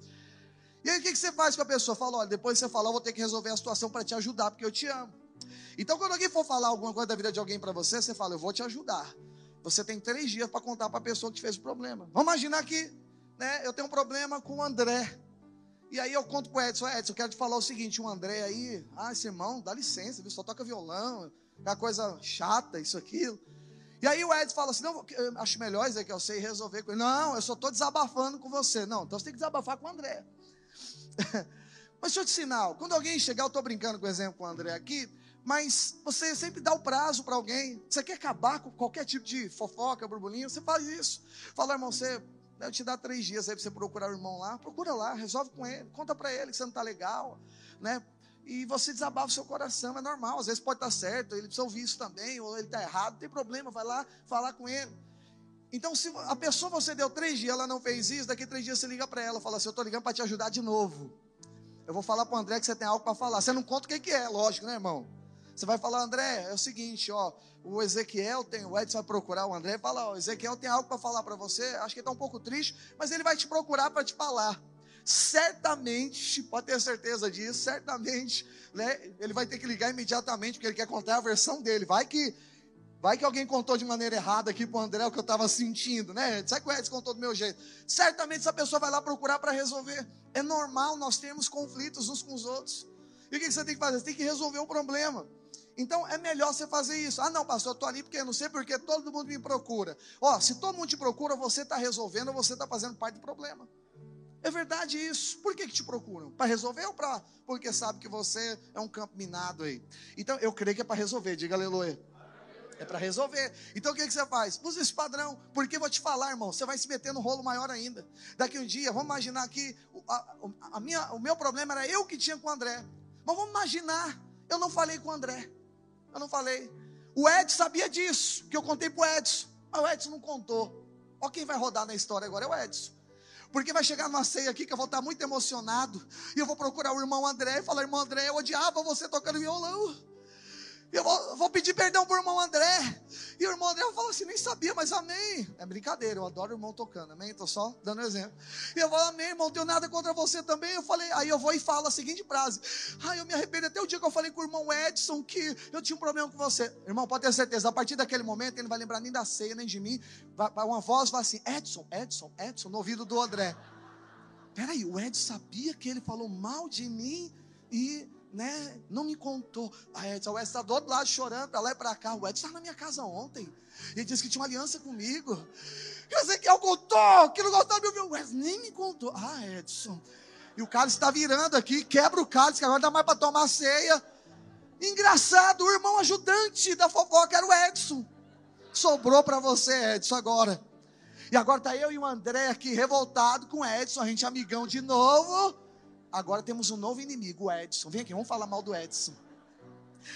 E aí o que, que você faz com a pessoa? Fala, olha, depois você falar, eu vou ter que resolver a situação para te ajudar, porque eu te amo. Então, quando alguém for falar alguma coisa da vida de alguém para você, você fala, eu vou te ajudar. Você tem três dias para contar para a pessoa que te fez o problema. Vamos imaginar que né, eu tenho um problema com o André. E aí eu conto para o Edson, Edson, eu quero te falar o seguinte, o André aí, ah, esse irmão, dá licença, só toca violão, é uma coisa chata, isso, aquilo. E aí o Edson fala assim, não, acho melhor dizer que eu sei resolver com ele. Não, eu só estou desabafando com você. Não, então você tem que desabafar com o André. mas deixa eu te ensinar, quando alguém chegar, eu estou brincando com o exemplo com o André aqui, mas você sempre dá o prazo para alguém. Você quer acabar com qualquer tipo de fofoca, burburinho, você faz isso. Fala, irmão, você eu te dar três dias aí para você procurar o irmão lá. Procura lá, resolve com ele. Conta para ele que você não está legal, né? E você desabafa o seu coração, é normal. Às vezes pode estar tá certo, ele precisa ouvir isso também, ou ele está errado, não tem problema, vai lá falar com ele. Então, se a pessoa você deu três dias, ela não fez isso, daqui três dias você liga para ela, fala assim: Eu estou ligando para te ajudar de novo. Eu vou falar para o André que você tem algo para falar. Você não conta o que, que é, lógico, né, irmão? Você vai falar, André, é o seguinte, ó, o Ezequiel tem, o Edson vai procurar o André e fala, ó, Ezequiel tem algo para falar para você, acho que ele está um pouco triste, mas ele vai te procurar para te falar. Certamente, pode ter certeza disso, certamente, né, ele vai ter que ligar imediatamente, porque ele quer contar a versão dele. Vai que Vai que alguém contou de maneira errada aqui para o André o que eu estava sentindo, né? Sabe que o Edson contou do meu jeito? Certamente essa pessoa vai lá procurar para resolver. É normal nós termos conflitos uns com os outros. E o que você tem que fazer? Você tem que resolver o problema. Então é melhor você fazer isso. Ah, não, pastor, eu estou ali porque eu não sei porque todo mundo me procura. Ó, se todo mundo te procura, você está resolvendo você está fazendo parte do problema. É verdade isso. Por que, que te procuram? Para resolver ou para porque sabe que você é um campo minado aí? Então eu creio que é para resolver, diga aleluia. É para resolver. Então o que, que você faz? Usa esse padrão. Porque vou te falar, irmão, você vai se meter no rolo maior ainda. Daqui um dia, vamos imaginar que a, a minha, o meu problema era eu que tinha com o André. Mas vamos imaginar, eu não falei com o André. Eu não falei. O Edson sabia disso, que eu contei para o Edson. Mas o Edson não contou. Olha quem vai rodar na história agora, é o Edson. Porque vai chegar numa ceia aqui que eu vou estar muito emocionado. E eu vou procurar o irmão André e falar: Irmão André, eu odiava você tocando violão. Eu vou, vou, pedir perdão pro irmão André. E o irmão André falou assim: nem sabia, mas amém. É brincadeira, eu adoro o irmão tocando, amém? Estou só dando exemplo. E eu falo, amém, irmão, não tenho nada contra você também. Eu falei, aí eu vou e falo a seguinte frase: ai, eu me arrependo até o dia que eu falei com o irmão Edson que eu tinha um problema com você. Irmão, pode ter certeza, a partir daquele momento ele não vai lembrar nem da ceia, nem de mim. Uma voz vai assim: Edson, Edson, Edson, no ouvido do André. Peraí, o Edson sabia que ele falou mal de mim e né? Não me contou. A Edson, o Edson está do outro lado chorando, para lá e para cá. O Edson estava na minha casa ontem. Ele disse que tinha uma aliança comigo. E o Ezequiel contou, que não gostou de ouvir. O Edson nem me contou. Ah, Edson. E o cálice está virando aqui, quebra o cálice, que agora dá mais para tomar ceia. Engraçado, o irmão ajudante da fofoca era o Edson. Sobrou para você, Edson, agora. E agora está eu e o André aqui revoltado com o Edson, a gente amigão de novo. Agora temos um novo inimigo, o Edson. Vem aqui, vamos falar mal do Edson.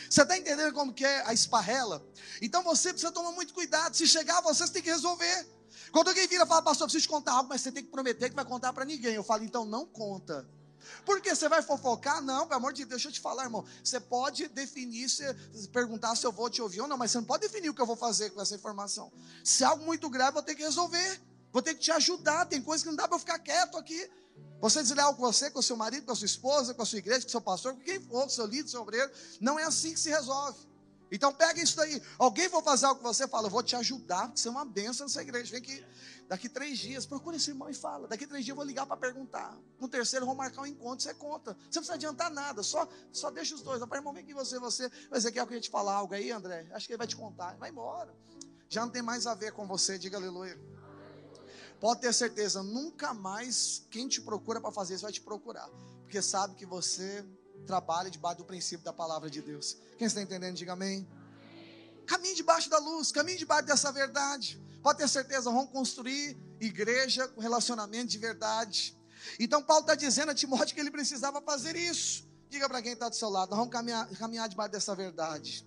Você está entendendo como que é a esparrela? Então você precisa tomar muito cuidado. Se chegar, você tem que resolver. Quando alguém vira e fala, pastor, eu preciso te contar algo, mas você tem que prometer que vai contar para ninguém. Eu falo, então não conta. Porque você vai fofocar? Não, pelo amor de Deus, deixa eu te falar, irmão. Você pode definir, se, perguntar se eu vou te ouvir ou não, mas você não pode definir o que eu vou fazer com essa informação. Se é algo muito grave, eu vou ter que resolver. Vou ter que te ajudar. Tem coisas que não dá para eu ficar quieto aqui. Você desleal com você, com seu marido, com a sua esposa, com a sua igreja, com seu pastor, com quem for, com seu líder, seu obreiro. Não é assim que se resolve. Então pega isso daí. Alguém for fazer algo com você, fala, eu vou te ajudar, porque você é uma bênção nessa igreja. Vem aqui, daqui três dias, procura esse irmão e fala. Daqui três dias eu vou ligar para perguntar. No terceiro eu vou marcar um encontro, você conta. Você não precisa adiantar nada, só, só deixa os dois. Para irmão, vem aqui você, você. Vai dizer que é eu te falar algo aí, André. Acho que ele vai te contar. Vai embora. Já não tem mais a ver com você, diga aleluia. Pode ter certeza, nunca mais quem te procura para fazer isso vai te procurar, porque sabe que você trabalha debaixo do princípio da palavra de Deus. Quem está entendendo, diga amém. Caminhe debaixo da luz, caminhe debaixo dessa verdade. Pode ter certeza, vamos construir igreja com relacionamento de verdade. Então, Paulo está dizendo a Timóteo que ele precisava fazer isso. Diga para quem está do seu lado, vamos caminhar, caminhar debaixo dessa verdade.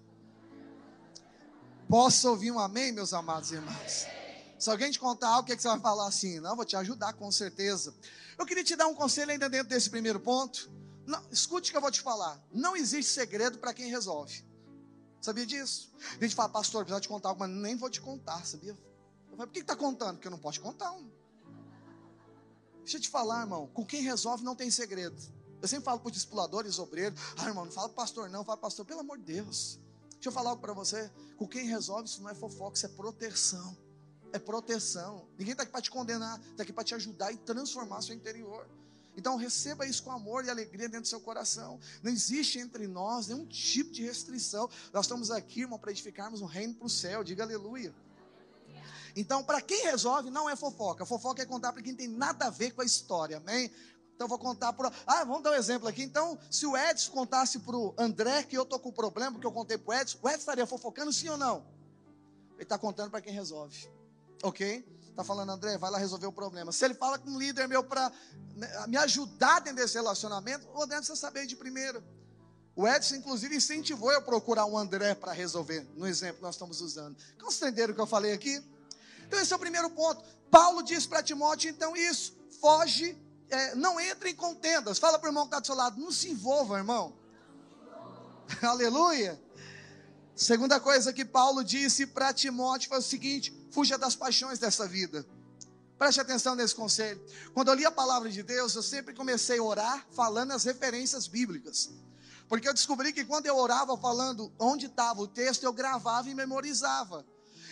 Posso ouvir um amém, meus amados irmãos? Se alguém te contar algo, o que, é que você vai falar assim? Não, vou te ajudar com certeza. Eu queria te dar um conselho ainda dentro desse primeiro ponto. Não, escute o que eu vou te falar. Não existe segredo para quem resolve. Sabia disso? A gente fala, pastor, precisa te contar algo, mas nem vou te contar, sabia? Eu por que está contando? Porque eu não posso te contar. Um. Deixa eu te falar, irmão. Com quem resolve não tem segredo. Eu sempre falo para os discipuladores, obreiros. Ah, irmão, não fala pastor, não. Fala pastor, pelo amor de Deus. Deixa eu falar algo para você. Com quem resolve, isso não é fofoca, isso é proteção é proteção. Ninguém está aqui para te condenar, está aqui para te ajudar e transformar seu interior. Então receba isso com amor e alegria dentro do seu coração. Não existe entre nós nenhum tipo de restrição. Nós estamos aqui, irmão, para edificarmos um reino para o céu. Diga aleluia. Então, para quem resolve, não é fofoca. Fofoca é contar para quem tem nada a ver com a história, amém? Então, vou contar para. Ah, vamos dar um exemplo aqui. Então, se o Edson contasse para o André que eu estou com o problema, porque eu contei para o Edson, o Edson estaria fofocando sim ou não? Ele está contando para quem resolve. Ok? Está falando, André, vai lá resolver o problema. Se ele fala com um líder meu para né, me ajudar dentro desse relacionamento, o André precisa saber de primeiro. O Edson, inclusive, incentivou eu procurar um André para resolver, no exemplo que nós estamos usando. Compreenderam o que eu falei aqui? Então, esse é o primeiro ponto. Paulo diz para Timóteo, então, isso. Foge, é, não entre em contendas. Fala para o irmão que está do seu lado, não se envolva, irmão. Aleluia. Segunda coisa que Paulo disse para Timóteo foi o seguinte: fuja das paixões dessa vida. Preste atenção nesse conselho. Quando eu li a palavra de Deus, eu sempre comecei a orar falando as referências bíblicas. Porque eu descobri que quando eu orava falando onde estava o texto, eu gravava e memorizava.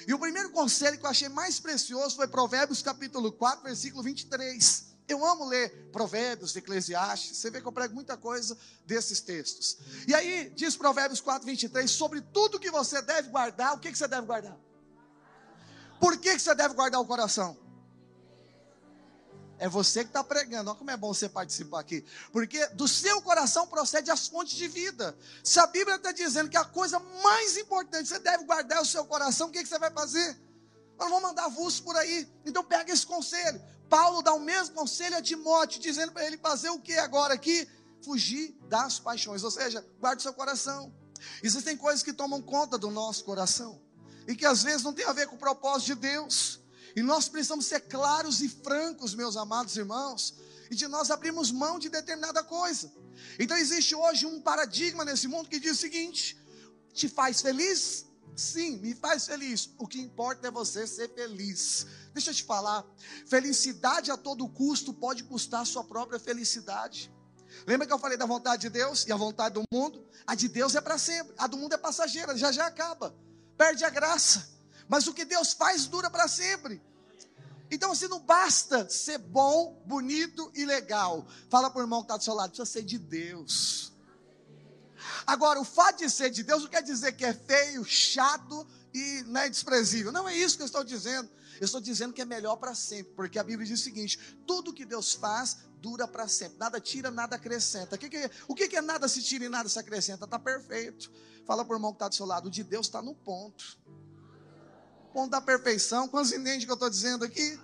E o primeiro conselho que eu achei mais precioso foi Provérbios capítulo 4, versículo 23. Eu amo ler Provérbios, Eclesiastes. Você vê que eu prego muita coisa desses textos. E aí, diz Provérbios 4, 23, sobre tudo que você deve guardar, o que, que você deve guardar? Por que, que você deve guardar o coração? É você que está pregando. Olha como é bom você participar aqui. Porque do seu coração procede as fontes de vida. Se a Bíblia está dizendo que a coisa mais importante você deve guardar é o seu coração, o que, que você vai fazer? Nós vamos mandar avulso por aí. Então pega esse conselho. Paulo dá o mesmo conselho a Timóteo, dizendo para ele fazer o que agora aqui? Fugir das paixões, ou seja, guarde seu coração. Existem coisas que tomam conta do nosso coração e que às vezes não tem a ver com o propósito de Deus. E nós precisamos ser claros e francos, meus amados irmãos, e de nós abrirmos mão de determinada coisa. Então existe hoje um paradigma nesse mundo que diz o seguinte: te faz feliz? Sim, me faz feliz. O que importa é você ser feliz. Deixa eu te falar, felicidade a todo custo pode custar a sua própria felicidade. Lembra que eu falei da vontade de Deus e a vontade do mundo? A de Deus é para sempre, a do mundo é passageira, já já acaba, perde a graça. Mas o que Deus faz dura para sempre. Então, assim, não basta ser bom, bonito e legal. Fala para o irmão que está do seu lado, precisa ser de Deus. Agora, o fato de ser de Deus não quer dizer que é feio, chato e né, desprezível. Não é isso que eu estou dizendo. Eu estou dizendo que é melhor para sempre, porque a Bíblia diz o seguinte: tudo que Deus faz dura para sempre. Nada tira, nada acrescenta. O que, que, o que, que é nada se tira e nada se acrescenta? Está perfeito. Fala para o irmão que está do seu lado: o de Deus está no ponto. Ponto da perfeição. Quantos entendem o que eu estou dizendo aqui?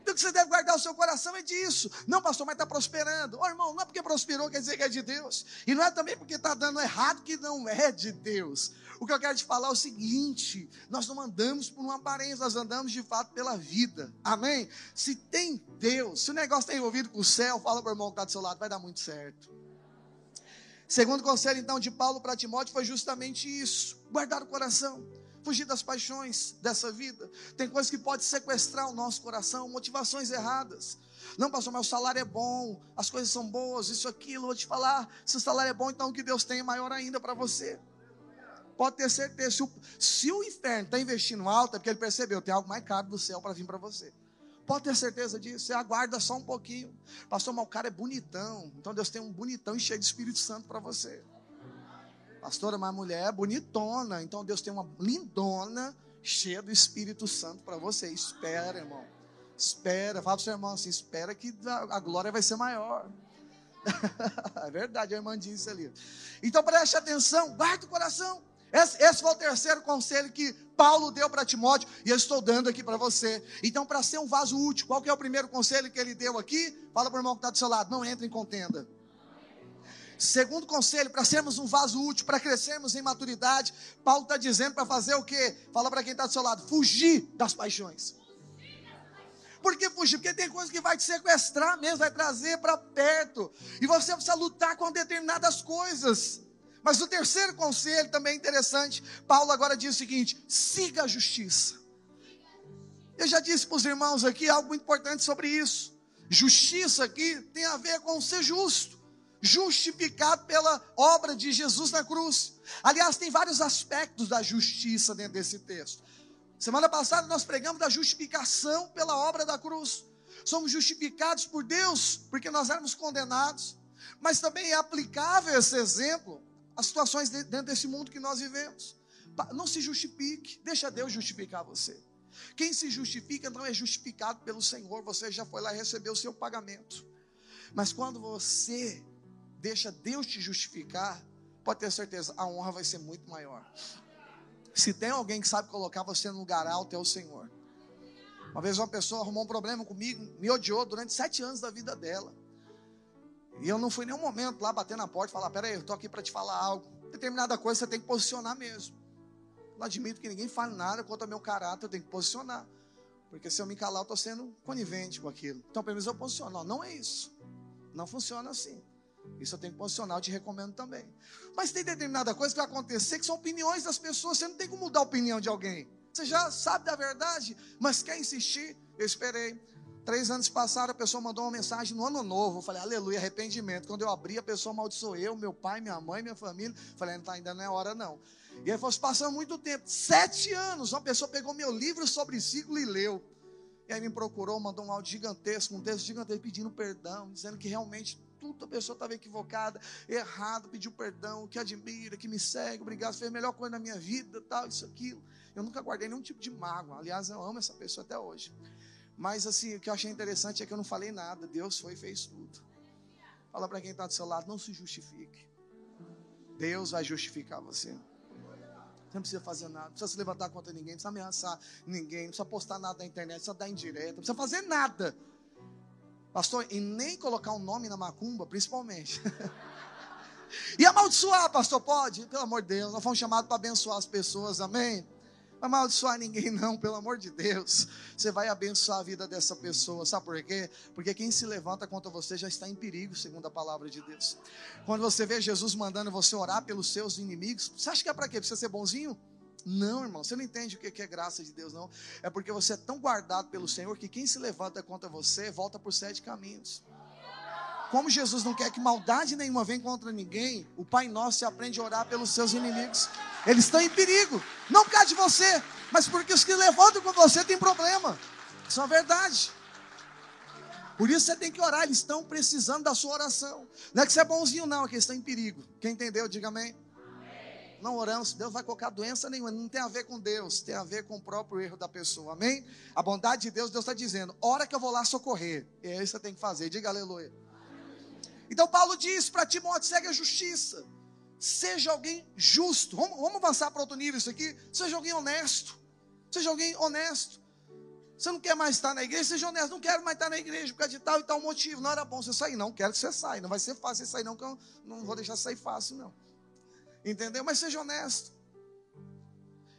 Então, o que você deve guardar o seu coração é disso. Não, pastor, mas está prosperando. Ô, oh, irmão, não é porque prosperou quer dizer que é de Deus. E não é também porque está dando errado que não é de Deus. O que eu quero te falar é o seguinte: nós não andamos por uma aparência, nós andamos de fato pela vida. Amém? Se tem Deus, se o negócio está envolvido com o céu, fala para o irmão que está do seu lado, vai dar muito certo. Segundo conselho, então, de Paulo para Timóteo foi justamente isso: guardar o coração fugir das paixões dessa vida. Tem coisas que podem sequestrar o nosso coração, motivações erradas. Não, pastor, mas o salário é bom, as coisas são boas, isso, aquilo. Vou te falar, se o salário é bom, então o que Deus tem é maior ainda para você pode ter certeza. Se o, se o inferno está investindo alto, é porque ele percebeu, tem algo mais caro do céu para vir para você. Pode ter certeza disso. Você aguarda só um pouquinho. Pastor, mas o cara é bonitão. Então Deus tem um bonitão e cheio de Espírito Santo para você. Pastora, mas a mulher é bonitona. Então Deus tem uma lindona cheia do Espírito Santo para você. Espera, irmão. Espera. Fala para o seu irmão assim: espera que a glória vai ser maior. é verdade, a irmã disse ali. Então preste atenção, guarde o coração. Esse, esse foi o terceiro conselho que Paulo deu para Timóteo e eu estou dando aqui para você. Então, para ser um vaso útil, qual que é o primeiro conselho que ele deu aqui? Fala para o irmão que está do seu lado: não entre em contenda. Segundo conselho, para sermos um vaso útil, para crescermos em maturidade, Paulo está dizendo para fazer o quê? Fala para quem está do seu lado: fugir das paixões. Por que fugir? Porque tem coisa que vai te sequestrar mesmo, vai trazer para perto. E você precisa lutar com determinadas coisas. Mas o terceiro conselho também é interessante. Paulo agora diz o seguinte: siga a justiça. Eu já disse para os irmãos aqui algo importante sobre isso. Justiça aqui tem a ver com ser justo, justificado pela obra de Jesus na cruz. Aliás, tem vários aspectos da justiça dentro desse texto. Semana passada nós pregamos da justificação pela obra da cruz. Somos justificados por Deus porque nós éramos condenados. Mas também é aplicável esse exemplo as situações dentro desse mundo que nós vivemos. Não se justifique, deixa Deus justificar você. Quem se justifica não é justificado pelo Senhor, você já foi lá e recebeu o seu pagamento. Mas quando você deixa Deus te justificar, pode ter certeza, a honra vai ser muito maior. Se tem alguém que sabe colocar você no lugar alto, é o Senhor. Uma vez uma pessoa arrumou um problema comigo, me odiou durante sete anos da vida dela. E eu não fui nenhum momento lá bater na porta e falar: peraí, eu estou aqui para te falar algo. Determinada coisa você tem que posicionar mesmo. Não admito que ninguém fale nada contra meu caráter, eu tenho que posicionar. Porque se eu me calar, eu estou sendo conivente com aquilo. Então, pelo menos eu posiciono. Não, não é isso. Não funciona assim. Isso eu tenho que posicionar, eu te recomendo também. Mas tem determinada coisa que vai acontecer que são opiniões das pessoas. Você não tem como mudar a opinião de alguém. Você já sabe da verdade, mas quer insistir. Eu esperei. Três anos passaram, a pessoa mandou uma mensagem no ano novo. Eu falei, aleluia, arrependimento. Quando eu abri, a pessoa amaldiçoou eu, meu pai, minha mãe, minha família. Eu falei, não, tá, ainda não é hora não. E aí passando muito tempo, sete anos, uma pessoa pegou meu livro sobre ciclo e leu. E aí me procurou, mandou um áudio gigantesco, um texto gigantesco pedindo perdão, dizendo que realmente tudo a pessoa estava equivocada, errado, pediu perdão, que admira, que me segue, obrigado, fez a melhor coisa na minha vida, tal, isso, aquilo. Eu nunca guardei nenhum tipo de mágoa. Aliás, eu amo essa pessoa até hoje. Mas assim, o que eu achei interessante é que eu não falei nada. Deus foi e fez tudo. Fala para quem está do seu lado, não se justifique. Deus vai justificar você. Você não precisa fazer nada, não precisa se levantar contra ninguém, não precisa ameaçar ninguém, não precisa postar nada na internet, não precisa dar indireta, não precisa fazer nada. Pastor, e nem colocar um nome na macumba, principalmente. e amaldiçoar, pastor, pode? Pelo amor de Deus, nós fomos chamados para abençoar as pessoas, amém? Amaldiçoar ninguém, não, pelo amor de Deus. Você vai abençoar a vida dessa pessoa, sabe por quê? Porque quem se levanta contra você já está em perigo, segundo a palavra de Deus. Quando você vê Jesus mandando você orar pelos seus inimigos, você acha que é para quê? Para você ser bonzinho? Não, irmão, você não entende o que é graça de Deus, não. É porque você é tão guardado pelo Senhor que quem se levanta contra você volta por sete caminhos. Como Jesus não quer que maldade nenhuma venha contra ninguém, o Pai Nosso aprende a orar pelos seus inimigos. Eles estão em perigo, não por causa de você, mas porque os que levantam com você têm problema. Isso é uma verdade. Por isso você tem que orar, eles estão precisando da sua oração. Não é que você é bonzinho, não, é que eles estão em perigo. Quem entendeu, diga amém. Não oramos, Deus vai colocar doença nenhuma, não tem a ver com Deus, tem a ver com o próprio erro da pessoa, amém? A bondade de Deus, Deus está dizendo: hora que eu vou lá socorrer, é isso que você tem que fazer, diga aleluia. Então Paulo diz para Timóteo: segue a justiça. Seja alguém justo. Vamos, vamos avançar para outro nível isso aqui. Seja alguém honesto. Seja alguém honesto. Você não quer mais estar na igreja? Seja honesto. Não quero mais estar na igreja por causa de tal e tal motivo. Não era bom você sair, não. Quero que você saia. Não vai ser fácil você sair, não, que eu não vou deixar sair fácil, não. Entendeu? Mas seja honesto.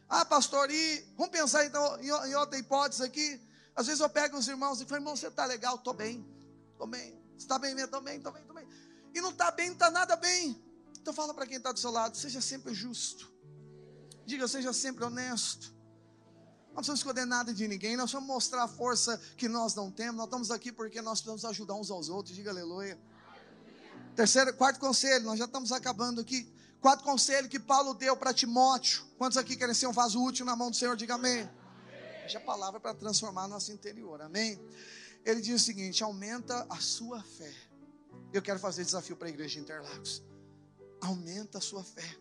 Ah, pastor, e vamos pensar então em outra hipótese aqui. Às vezes eu pego os irmãos e falo, irmão, você está legal? Estou bem, estou bem. Está bem? Estou bem, estou bem, estou bem. E não está bem, não está nada bem. Então fala para quem está do seu lado, seja sempre justo. Diga, seja sempre honesto. Não precisamos esconder nada de ninguém, nós vamos mostrar a força que nós não temos. Nós estamos aqui porque nós precisamos ajudar uns aos outros. Diga aleluia. Terceiro, quarto conselho, nós já estamos acabando aqui. Quarto conselho que Paulo deu para Timóteo. Quantos aqui querem ser um vaso útil na mão do Senhor? Diga amém. Deixa a palavra para transformar nosso interior. Amém. Ele diz o seguinte: aumenta a sua fé. Eu quero fazer desafio para a igreja de Interlagos. Aumenta a sua fé.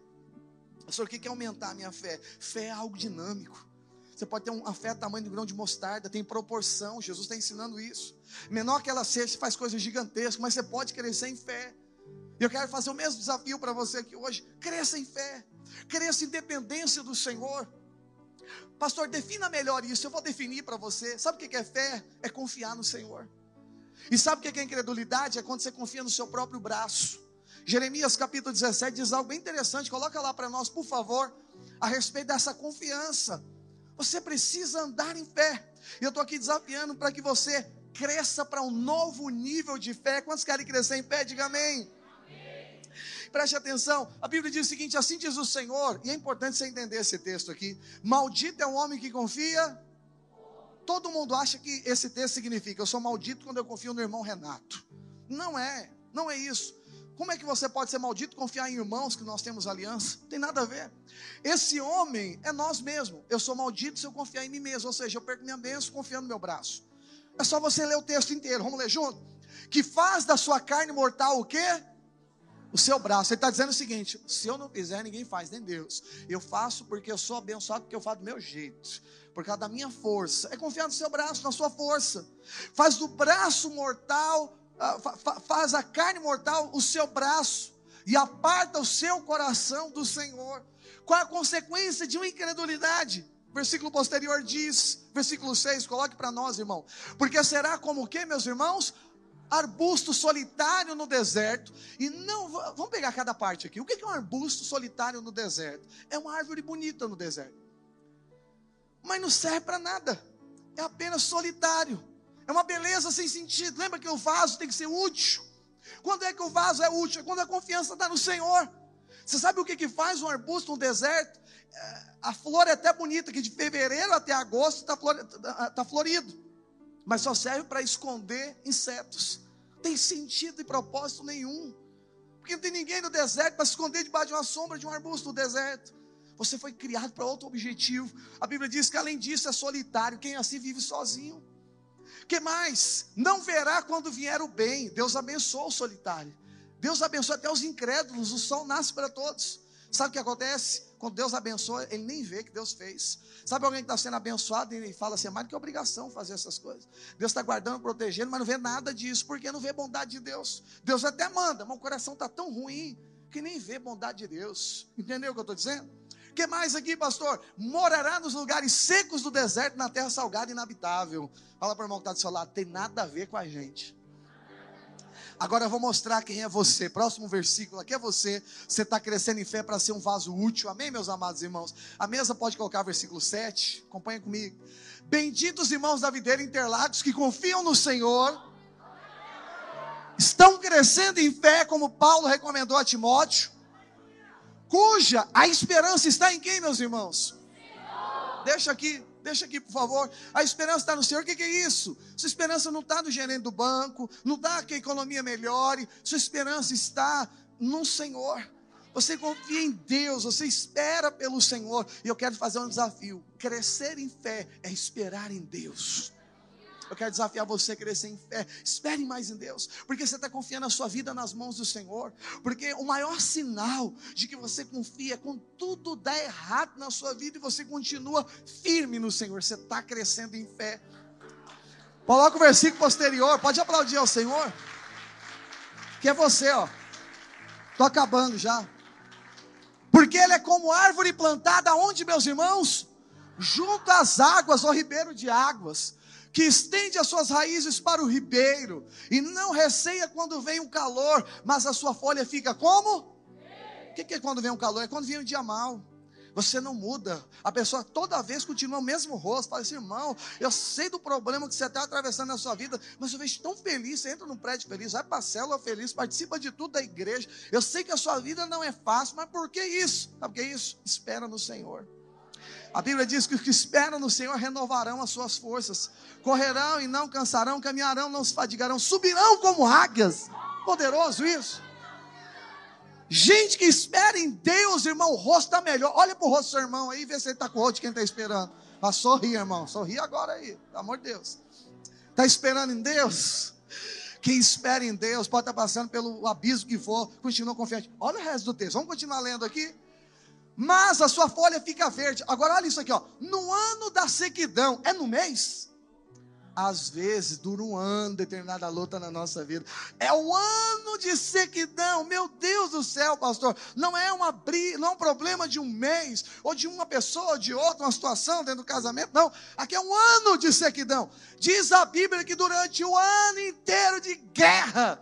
Pastor, o que é aumentar a minha fé? Fé é algo dinâmico. Você pode ter uma fé tamanho do grão de mostarda, tem proporção. Jesus está ensinando isso. Menor que ela seja, você faz coisas gigantescas, mas você pode crescer em fé. Eu quero fazer o mesmo desafio para você aqui hoje. Cresça em fé, cresça em dependência do Senhor. Pastor, defina melhor isso. Eu vou definir para você. Sabe o que é fé? É confiar no Senhor. E sabe o que é incredulidade? É quando você confia no seu próprio braço. Jeremias capítulo 17 diz algo bem interessante. Coloca lá para nós, por favor, a respeito dessa confiança. Você precisa andar em fé. E eu estou aqui desafiando para que você cresça para um novo nível de fé. Quantos querem crescer em fé? Diga amém. Preste atenção, a Bíblia diz o seguinte: assim diz o Senhor, e é importante você entender esse texto aqui. Maldito é o homem que confia. Todo mundo acha que esse texto significa eu sou maldito quando eu confio no irmão Renato. Não é, não é isso. Como é que você pode ser maldito confiar em irmãos que nós temos aliança? Não tem nada a ver. Esse homem é nós mesmos. Eu sou maldito se eu confiar em mim mesmo, ou seja, eu perco minha bênção confiando no meu braço. É só você ler o texto inteiro. Vamos ler junto? Que faz da sua carne mortal o quê? O seu braço. Ele está dizendo o seguinte: se eu não fizer, ninguém faz, nem Deus. Eu faço porque eu sou abençoado, porque eu faço do meu jeito, por causa da minha força. É confiar no seu braço, na sua força. Faz do braço mortal, ah, faz a carne mortal o seu braço e aparta o seu coração do Senhor. Qual a consequência de uma incredulidade? Versículo posterior diz, versículo 6, coloque para nós, irmão. Porque será como o que, meus irmãos? Arbusto solitário no deserto. E não, vamos pegar cada parte aqui. O que é um arbusto solitário no deserto? É uma árvore bonita no deserto. Mas não serve para nada. É apenas solitário. É uma beleza sem sentido. Lembra que o vaso tem que ser útil. Quando é que o vaso é útil? É quando a confiança está no Senhor. Você sabe o que, que faz um arbusto no deserto? É, a flor é até bonita, que de fevereiro até agosto está tá, tá florido mas só serve para esconder insetos. Tem sentido e propósito nenhum. Porque não tem ninguém no deserto para se esconder debaixo de uma sombra de um arbusto no deserto. Você foi criado para outro objetivo. A Bíblia diz que além disso é solitário. Quem assim vive sozinho. que mais? Não verá quando vier o bem. Deus abençoa o solitário. Deus abençoa até os incrédulos. O sol nasce para todos. Sabe o que acontece? Quando Deus abençoa, ele nem vê que Deus fez. Sabe alguém que está sendo abençoado e ele fala assim, é mais do que obrigação fazer essas coisas. Deus está guardando, protegendo, mas não vê nada disso, porque não vê bondade de Deus. Deus até manda, mas o coração está tão ruim que nem vê bondade de Deus. Entendeu o que eu estou dizendo? O que mais aqui, pastor? Morará nos lugares secos do deserto, na terra salgada e inabitável. Fala para o irmão que está do seu lado, tem nada a ver com a gente. Agora eu vou mostrar quem é você. Próximo versículo aqui é você. Você está crescendo em fé para ser um vaso útil. Amém, meus amados irmãos? A mesa pode colocar versículo 7. Acompanha comigo. Benditos irmãos da videira Interlagos que confiam no Senhor. Estão crescendo em fé, como Paulo recomendou a Timóteo. Cuja a esperança está em quem, meus irmãos? Deixa aqui. Deixa aqui, por favor. A esperança está no Senhor. O que, é isso? Sua esperança não está no gerente do banco, não está que a economia melhore. Sua esperança está no Senhor. Você confia em Deus, você espera pelo Senhor. E eu quero fazer um desafio: crescer em fé é esperar em Deus. Eu quero desafiar você a crescer em fé. Espere mais em Deus, porque você está confiando a sua vida nas mãos do Senhor. Porque o maior sinal de que você confia é quando tudo dá errado na sua vida e você continua firme no Senhor. Você está crescendo em fé. Coloca o versículo posterior. Pode aplaudir ao Senhor. Que é você, ó. Estou acabando já. Porque ele é como árvore plantada onde, meus irmãos? Junto às águas, ao ribeiro de águas que estende as suas raízes para o ribeiro, e não receia quando vem o calor, mas a sua folha fica como? O que, é quando vem o calor? É quando vem um dia mal. Você não muda. A pessoa toda vez continua o mesmo rosto. Fala assim, irmão, eu sei do problema que você está atravessando na sua vida, mas eu vejo tão feliz. Você entra num prédio feliz, vai para a célula feliz, participa de tudo da igreja. Eu sei que a sua vida não é fácil, mas por que isso? Sabe por que isso? Espera no Senhor. A Bíblia diz que os que esperam no Senhor renovarão as suas forças, correrão e não cansarão, caminharão, não se fadigarão, subirão como águias. Poderoso isso. Gente que espera em Deus, irmão, o rosto está melhor. Olha para o rosto do seu irmão aí vê se ele está com o rosto de quem está esperando. Mas sorri, irmão, sorri agora aí, pelo amor de Deus. Está esperando em Deus? Quem espera em Deus pode estar tá passando pelo abismo que for, continua confiante. Olha o resto do texto, vamos continuar lendo aqui mas a sua folha fica verde. Agora olha isso aqui, ó. No ano da sequidão, é no mês? Às vezes dura um ano determinada luta na nossa vida. É o ano de sequidão. Meu Deus do céu, pastor. Não é uma não é um problema de um mês ou de uma pessoa ou de outra, uma situação dentro do casamento. Não. Aqui é um ano de sequidão. Diz a Bíblia que durante o ano inteiro de guerra,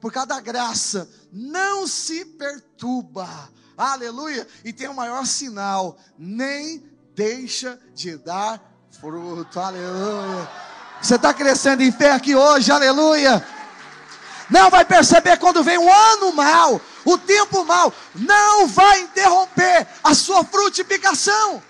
por causa da graça, não se perturba aleluia, e tem o maior sinal: nem deixa de dar fruto, aleluia. Você está crescendo em fé aqui hoje, aleluia. Não vai perceber quando vem um ano mal, o tempo mal, não vai interromper a sua frutificação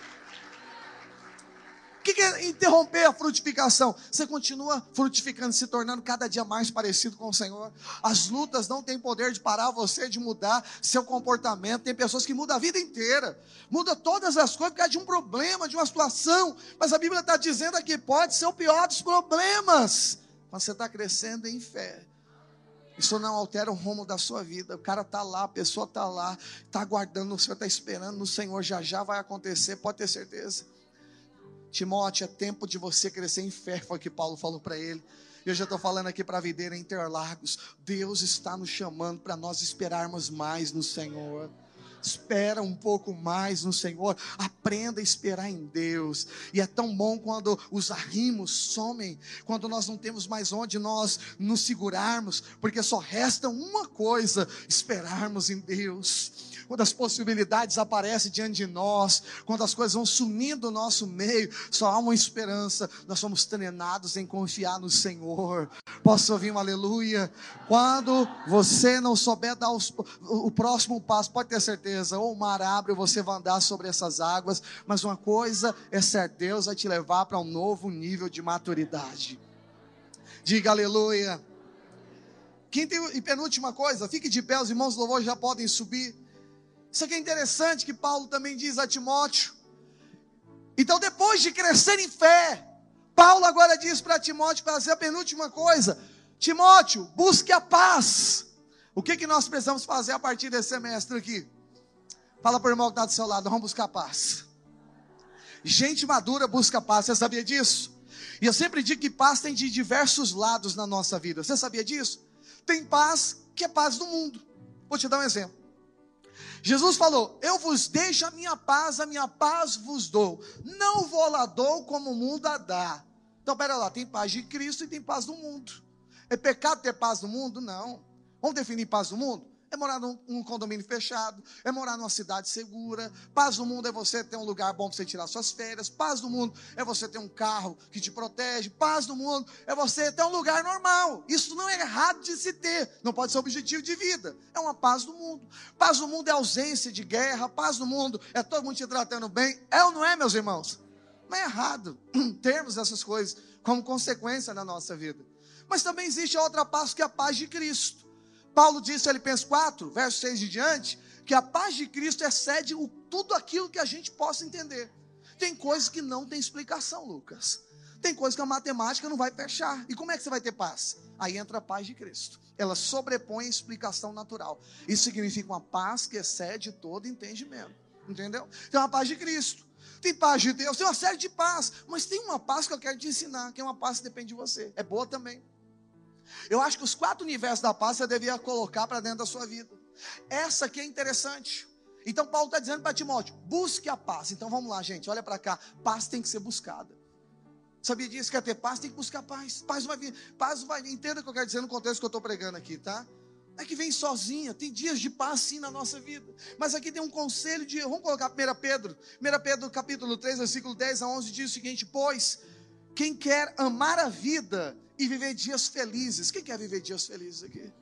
que é interromper a frutificação? Você continua frutificando, se tornando cada dia mais parecido com o Senhor. As lutas não têm poder de parar você de mudar seu comportamento. Tem pessoas que mudam a vida inteira, muda todas as coisas por causa de um problema, de uma situação. Mas a Bíblia está dizendo aqui: pode ser o pior dos problemas, mas você está crescendo em fé. Isso não altera o rumo da sua vida. O cara está lá, a pessoa está lá, está aguardando, o Senhor está esperando no Senhor, já já vai acontecer, pode ter certeza. Timóteo, é tempo de você crescer em fé, foi o que Paulo falou para ele. Eu já estou falando aqui para a videira Interlagos. Deus está nos chamando para nós esperarmos mais no Senhor. Espera um pouco mais no Senhor, aprenda a esperar em Deus. E é tão bom quando os arrimos somem, quando nós não temos mais onde nós nos segurarmos, porque só resta uma coisa: esperarmos em Deus quando as possibilidades aparecem diante de nós, quando as coisas vão sumindo do nosso meio, só há uma esperança. Nós somos treinados em confiar no Senhor. Posso ouvir um aleluia? Quando você não souber dar os, o próximo passo, pode ter certeza, ou o mar abre, ou você vai andar sobre essas águas, mas uma coisa é certa: Deus vai te levar para um novo nível de maturidade. Diga aleluia. Quinta e penúltima coisa, fique de pé, os irmãos do louvor já podem subir. Isso aqui é interessante que Paulo também diz a Timóteo. Então, depois de crescer em fé, Paulo agora diz para Timóteo fazer a penúltima coisa: Timóteo, busque a paz. O que, que nós precisamos fazer a partir desse semestre aqui? Fala para o irmão que está do seu lado, vamos buscar paz. Gente madura busca paz, você sabia disso? E eu sempre digo que paz tem de diversos lados na nossa vida, você sabia disso? Tem paz que é paz do mundo. Vou te dar um exemplo. Jesus falou: Eu vos deixo a minha paz, a minha paz vos dou. Não vou lá dou como o mundo a dá. Então, pera lá, tem paz de Cristo e tem paz do mundo. É pecado ter paz no mundo? Não. Vamos definir paz no mundo? É morar num, num, condomínio fechado, é morar numa cidade segura. Paz no mundo é você ter um lugar bom para você tirar suas férias. Paz no mundo é você ter um carro que te protege. Paz no mundo é você ter um lugar normal. Isso não é errado de se ter, não pode ser objetivo de vida. É uma paz no mundo. Paz no mundo é ausência de guerra. Paz no mundo é todo mundo te tratando bem. É ou não é, meus irmãos? Não é errado termos essas coisas como consequência na nossa vida. Mas também existe outra paz que é a paz de Cristo. Paulo disse em Filipenses 4, verso 6 e diante, que a paz de Cristo excede o, tudo aquilo que a gente possa entender. Tem coisas que não tem explicação, Lucas. Tem coisas que a matemática não vai fechar. E como é que você vai ter paz? Aí entra a paz de Cristo. Ela sobrepõe a explicação natural. Isso significa uma paz que excede todo entendimento. Entendeu? Tem uma paz de Cristo. Tem paz de Deus, tem uma série de paz. Mas tem uma paz que eu quero te ensinar, que é uma paz que depende de você. É boa também. Eu acho que os quatro universos da paz você devia colocar para dentro da sua vida. Essa aqui é interessante. Então Paulo está dizendo para Timóteo: busque a paz. Então vamos lá, gente, olha para cá. Paz tem que ser buscada. Sabia disso? Quer ter paz, tem que buscar paz. Paz vai vir. Paz vai vir. Entenda o que eu quero dizer no contexto que eu estou pregando aqui, tá? é que vem sozinha, tem dias de paz sim na nossa vida. Mas aqui tem um conselho de, vamos colocar 1 Pedro, 1 Pedro capítulo 3, versículo 10 a 11 diz o seguinte: "Pois quem quer amar a vida e viver dias felizes. Quem quer viver dias felizes aqui?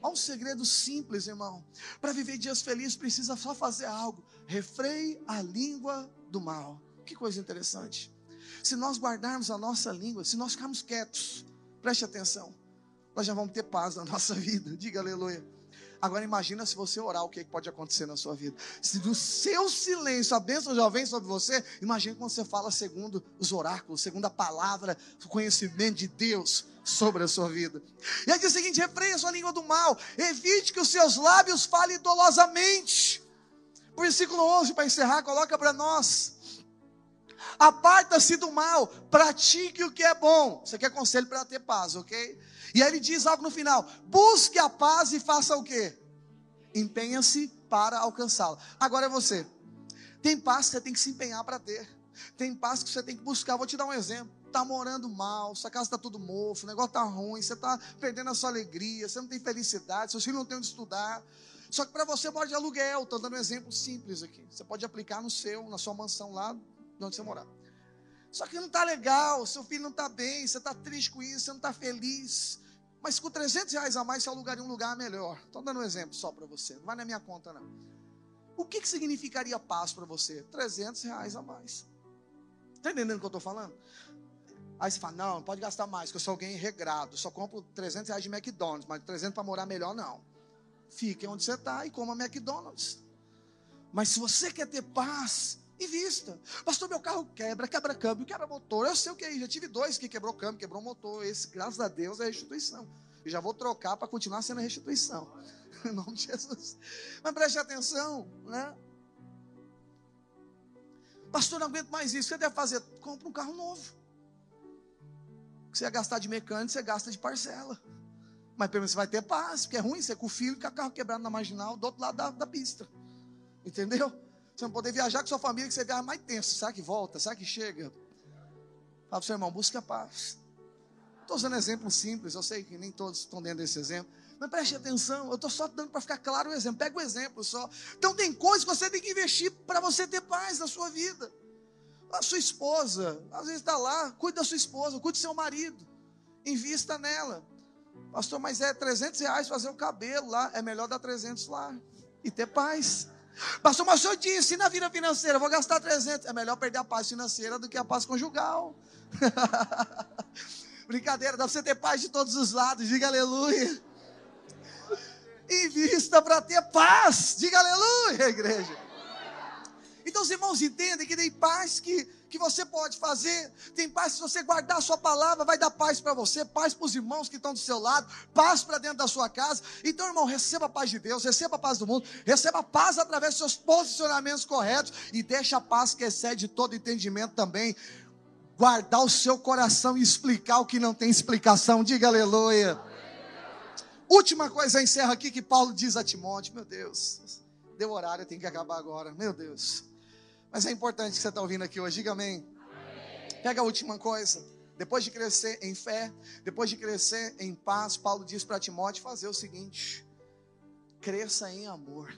Há um segredo simples, irmão. Para viver dias felizes precisa só fazer algo. Refreie a língua do mal. Que coisa interessante. Se nós guardarmos a nossa língua, se nós ficarmos quietos, preste atenção, nós já vamos ter paz na nossa vida. Diga aleluia. Agora imagina se você orar, o que pode acontecer na sua vida. Se do seu silêncio a bênção já vem sobre você, imagine quando você fala segundo os oráculos, segundo a palavra, o conhecimento de Deus sobre a sua vida. E aí diz o seguinte: refreia sua língua do mal, evite que os seus lábios falem dolosamente. Versículo 11, para encerrar, coloca para nós. Aparta-se do mal, pratique o que é bom. Você quer conselho para ter paz, ok? E aí ele diz algo no final: busque a paz e faça o quê? Empenha-se para alcançá-la. Agora é você. Tem paz que você tem que se empenhar para ter. Tem paz que você tem que buscar. Vou te dar um exemplo. Está morando mal, sua casa está tudo mofo, o negócio está ruim, você está perdendo a sua alegria, você não tem felicidade, seus filhos não têm onde estudar. Só que para você pode aluguel, estou dando um exemplo simples aqui. Você pode aplicar no seu, na sua mansão lá de onde você morar. Só que não está legal, seu filho não está bem, você está triste com isso, você não está feliz. Mas com 300 reais a mais você alugaria um lugar melhor. Estou dando um exemplo só para você, não vai na minha conta não. O que, que significaria paz para você? 300 reais a mais. Está entendendo o que eu estou falando? Aí você fala, não, não pode gastar mais, que eu sou alguém regrado. Só compro 300 reais de McDonald's, mas 300 para morar melhor, não. Fique onde você está e coma McDonald's. Mas se você quer ter paz, Invista. Pastor, meu carro quebra, quebra câmbio, quebra motor. Eu sei o que é Já tive dois que quebrou câmbio, quebrou motor. Esse, graças a Deus, é restituição. E já vou trocar para continuar sendo restituição. em nome de Jesus. Mas preste atenção, né? Pastor, não aguento mais isso. O que você deve fazer? Compra um carro novo. você ia gastar de mecânico, você gasta de parcela. Mas pelo menos você vai ter paz, porque é ruim você com o filho com o carro quebrado na marginal do outro lado da, da pista. Entendeu? Você não poder viajar com sua família, que você viaja mais tenso. Será que volta? Será que chega? Fala para o seu irmão, busque a paz. Estou usando exemplo simples, eu sei que nem todos estão dentro desse exemplo. Mas preste atenção, eu estou só dando para ficar claro o exemplo. Pega o exemplo só. Então tem coisas que você tem que investir para você ter paz na sua vida. A sua esposa, às vezes está lá, cuide da sua esposa, cuide do seu marido. Invista nela. Pastor, mas é 300 reais fazer o cabelo lá. É melhor dar 300 lá e ter paz. Pastor, mas o senhor disse, na vida financeira, vou gastar 300. É melhor perder a paz financeira do que a paz conjugal. Brincadeira, dá para você ter paz de todos os lados. Diga aleluia. Invista para ter paz. Diga aleluia, igreja. Então os irmãos entendem que tem paz que que você pode fazer. Tem paz, se você guardar a sua palavra, vai dar paz para você, paz para os irmãos que estão do seu lado, paz para dentro da sua casa. Então, irmão, receba a paz de Deus, receba a paz do mundo, receba a paz através dos seus posicionamentos corretos e deixa a paz que excede todo entendimento também. Guardar o seu coração e explicar o que não tem explicação. Diga aleluia. Última coisa, encerra aqui que Paulo diz a Timóteo: Meu Deus, deu horário, tem que acabar agora. Meu Deus. Mas é importante que você está ouvindo aqui hoje. Diga amém. amém. Pega a última coisa. depois de crescer em fé, depois de crescer em paz, Paulo diz para Timóteo fazer o seguinte: cresça em amor.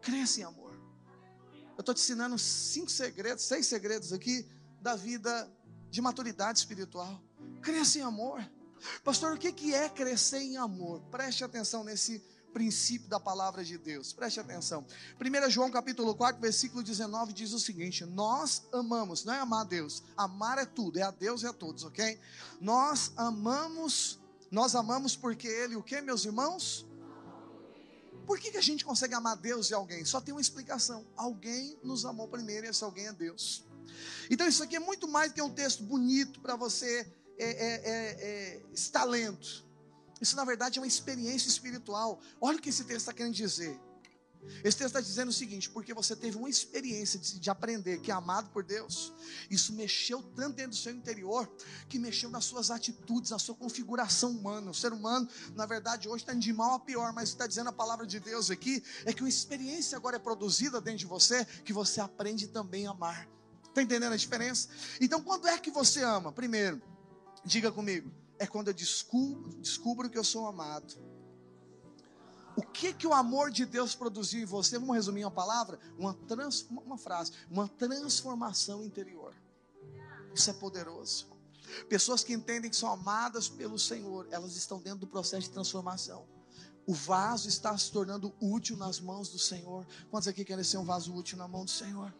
Cresça em amor. Eu estou te ensinando cinco segredos, seis segredos aqui da vida de maturidade espiritual. Cresça em amor. Pastor, o que é crescer em amor? Preste atenção nesse princípio da palavra de Deus. Preste atenção. 1 João capítulo 4, versículo 19 diz o seguinte: Nós amamos, não é amar a Deus, amar é tudo, é a Deus e a todos, ok? Nós amamos, nós amamos porque Ele, o que, meus irmãos? Por que, que a gente consegue amar Deus e alguém? Só tem uma explicação: alguém nos amou primeiro e esse alguém é Deus. Então isso aqui é muito mais do que um texto bonito para você é, é, é, é, estar lendo. Isso, na verdade, é uma experiência espiritual. Olha o que esse texto está querendo dizer. Esse texto está dizendo o seguinte: porque você teve uma experiência de, de, aprender que é amado por Deus, isso mexeu tanto dentro do seu interior, que mexeu nas suas atitudes, na sua configuração humana. O ser humano, na verdade, hoje está de mal a pior, mas está dizendo a palavra de Deus aqui: é que uma experiência agora é produzida dentro de você, que você aprende também a amar. Está entendendo a diferença? Então, quando é que você ama? Primeiro, diga comigo, é quando eu descubro, descubro que eu sou amado. O que que o amor de Deus produziu em você? Vamos resumir uma palavra, uma, trans, uma frase, uma transformação interior. Isso é poderoso. Pessoas que entendem que são amadas pelo Senhor, elas estão dentro do processo de transformação. O vaso está se tornando útil nas mãos do Senhor. Quantos aqui querem ser um vaso útil na mão do Senhor?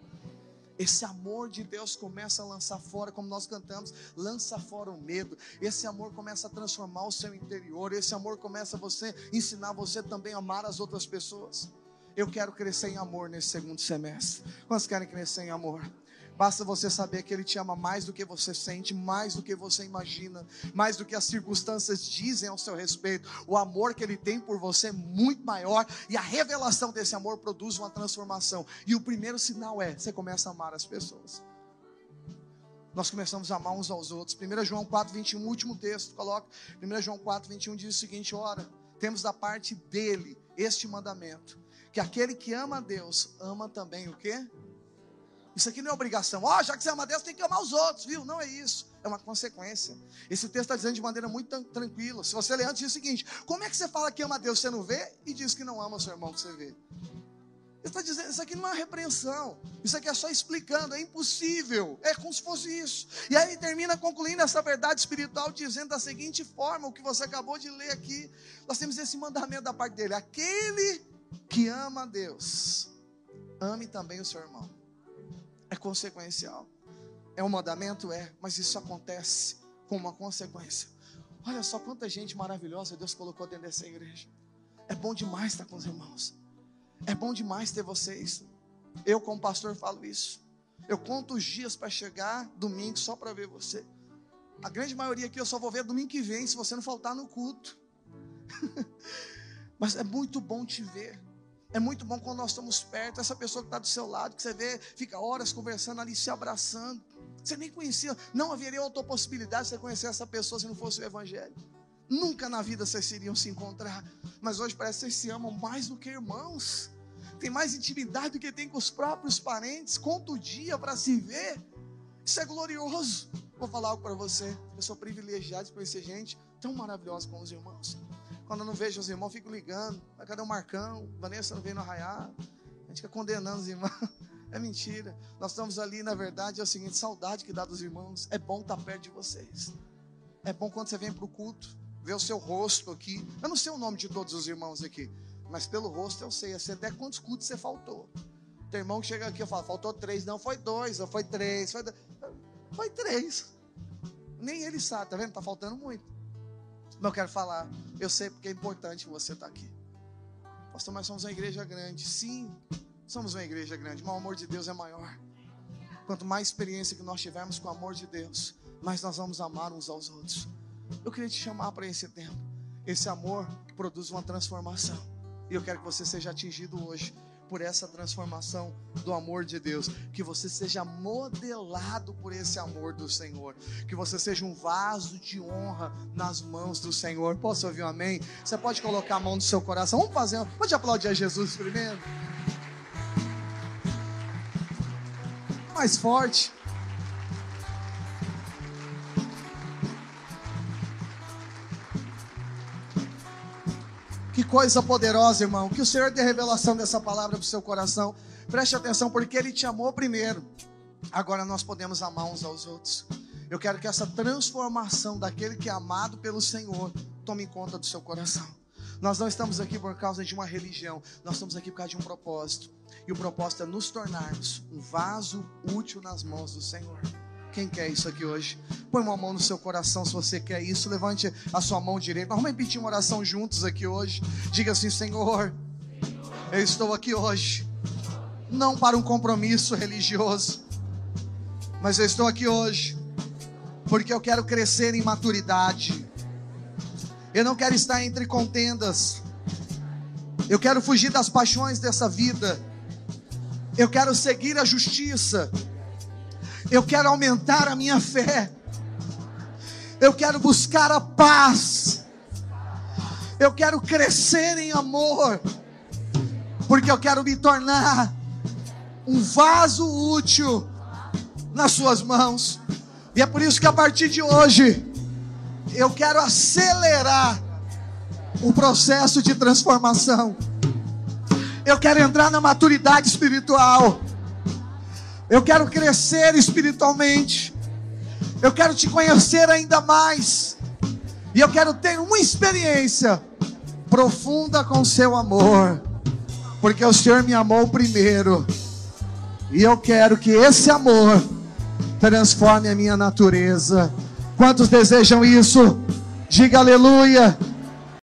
Esse amor de Deus começa a lançar fora, como nós cantamos, lança fora o medo. Esse amor começa a transformar o seu interior. Esse amor começa a você ensinar você também a amar as outras pessoas. Eu quero crescer em amor nesse segundo semestre. Quantos querem crescer em amor? Basta você saber que Ele te ama mais do que você sente, mais do que você imagina, mais do que as circunstâncias dizem ao seu respeito. O amor que Ele tem por você é muito maior e a revelação desse amor produz uma transformação. E o primeiro sinal é: você começa a amar as pessoas. Nós começamos a amar uns aos outros. 1 João 4, 21, último texto, coloca. 1 João 4, 21 diz o seguinte: ora, temos da parte dele este mandamento: que aquele que ama a Deus, ama também o quê? Isso aqui não é obrigação. Ó, oh, já que você ama Deus, tem que amar os outros, viu? Não é isso. É uma consequência. Esse texto está dizendo de maneira muito tranquila. Se você ler antes, diz o seguinte: como é que você fala que ama Deus, você não vê, e diz que não ama o seu irmão que você vê? Está dizendo, isso aqui não é uma repreensão. Isso aqui é só explicando, é impossível. É como se fosse isso. E aí termina concluindo essa verdade espiritual, dizendo da seguinte forma: o que você acabou de ler aqui. Nós temos esse mandamento da parte dele: aquele que ama a Deus, ame também o seu irmão é consequencial. É um mandamento? É, mas isso acontece com uma consequência. Olha só quanta gente maravilhosa Deus colocou dentro dessa igreja. É bom demais estar com os irmãos. É bom demais ter vocês. Eu, como pastor, falo isso. Eu conto os dias para chegar domingo só para ver você. A grande maioria aqui eu só vou ver domingo que vem, se você não faltar no culto. Mas é muito bom te ver. É muito bom quando nós estamos perto, essa pessoa que está do seu lado, que você vê, fica horas conversando ali, se abraçando. Você nem conhecia, não haveria outra possibilidade de você conhecer essa pessoa se não fosse o Evangelho. Nunca na vida vocês iriam se encontrar, mas hoje parece que vocês se amam mais do que irmãos. Tem mais intimidade do que tem com os próprios parentes. Conta o dia para se ver. Isso é glorioso. Vou falar algo para você. Eu sou privilegiado de conhecer gente tão maravilhosa como os irmãos. Quando eu não vejo os irmãos, fico ligando. Cadê o Marcão? Vanessa não veio no arraiar. A gente fica condenando os irmãos. É mentira. Nós estamos ali, na verdade, é o seguinte: saudade que dá dos irmãos. É bom estar perto de vocês. É bom quando você vem para o culto, ver o seu rosto aqui. Eu não sei o nome de todos os irmãos aqui, mas pelo rosto eu sei. Eu sei até quantos cultos você faltou. Tem irmão que chega aqui e fala: faltou três. Não, foi dois, foi três. Foi, foi três. Nem ele sabe, tá vendo? Tá faltando muito. Eu quero falar, eu sei porque é importante você estar aqui. Pastor, mas somos uma igreja grande. Sim, somos uma igreja grande, mas o amor de Deus é maior. Quanto mais experiência que nós tivermos com o amor de Deus, mais nós vamos amar uns aos outros. Eu queria te chamar para esse tempo. Esse amor produz uma transformação. E eu quero que você seja atingido hoje por essa transformação do amor de Deus, que você seja modelado por esse amor do Senhor, que você seja um vaso de honra nas mãos do Senhor. Posso ouvir um amém? Você pode colocar a mão no seu coração. Vamos fazer, pode aplaudir a Jesus primeiro. Mais forte. Coisa poderosa, irmão. Que o Senhor dê revelação dessa palavra para o seu coração. Preste atenção, porque Ele te amou primeiro. Agora nós podemos amar uns aos outros. Eu quero que essa transformação daquele que é amado pelo Senhor tome conta do seu coração. Nós não estamos aqui por causa de uma religião, nós estamos aqui por causa de um propósito. E o propósito é nos tornarmos um vaso útil nas mãos do Senhor. Quem quer isso aqui hoje? Põe uma mão no seu coração se você quer isso. Levante a sua mão direita. Vamos repetir uma oração juntos aqui hoje. Diga assim: Senhor, eu estou aqui hoje, não para um compromisso religioso, mas eu estou aqui hoje porque eu quero crescer em maturidade. Eu não quero estar entre contendas. Eu quero fugir das paixões dessa vida. Eu quero seguir a justiça. Eu quero aumentar a minha fé. Eu quero buscar a paz. Eu quero crescer em amor. Porque eu quero me tornar um vaso útil nas suas mãos. E é por isso que a partir de hoje eu quero acelerar o processo de transformação. Eu quero entrar na maturidade espiritual. Eu quero crescer espiritualmente. Eu quero te conhecer ainda mais. E eu quero ter uma experiência profunda com seu amor. Porque o Senhor me amou primeiro. E eu quero que esse amor transforme a minha natureza. Quantos desejam isso? Diga aleluia.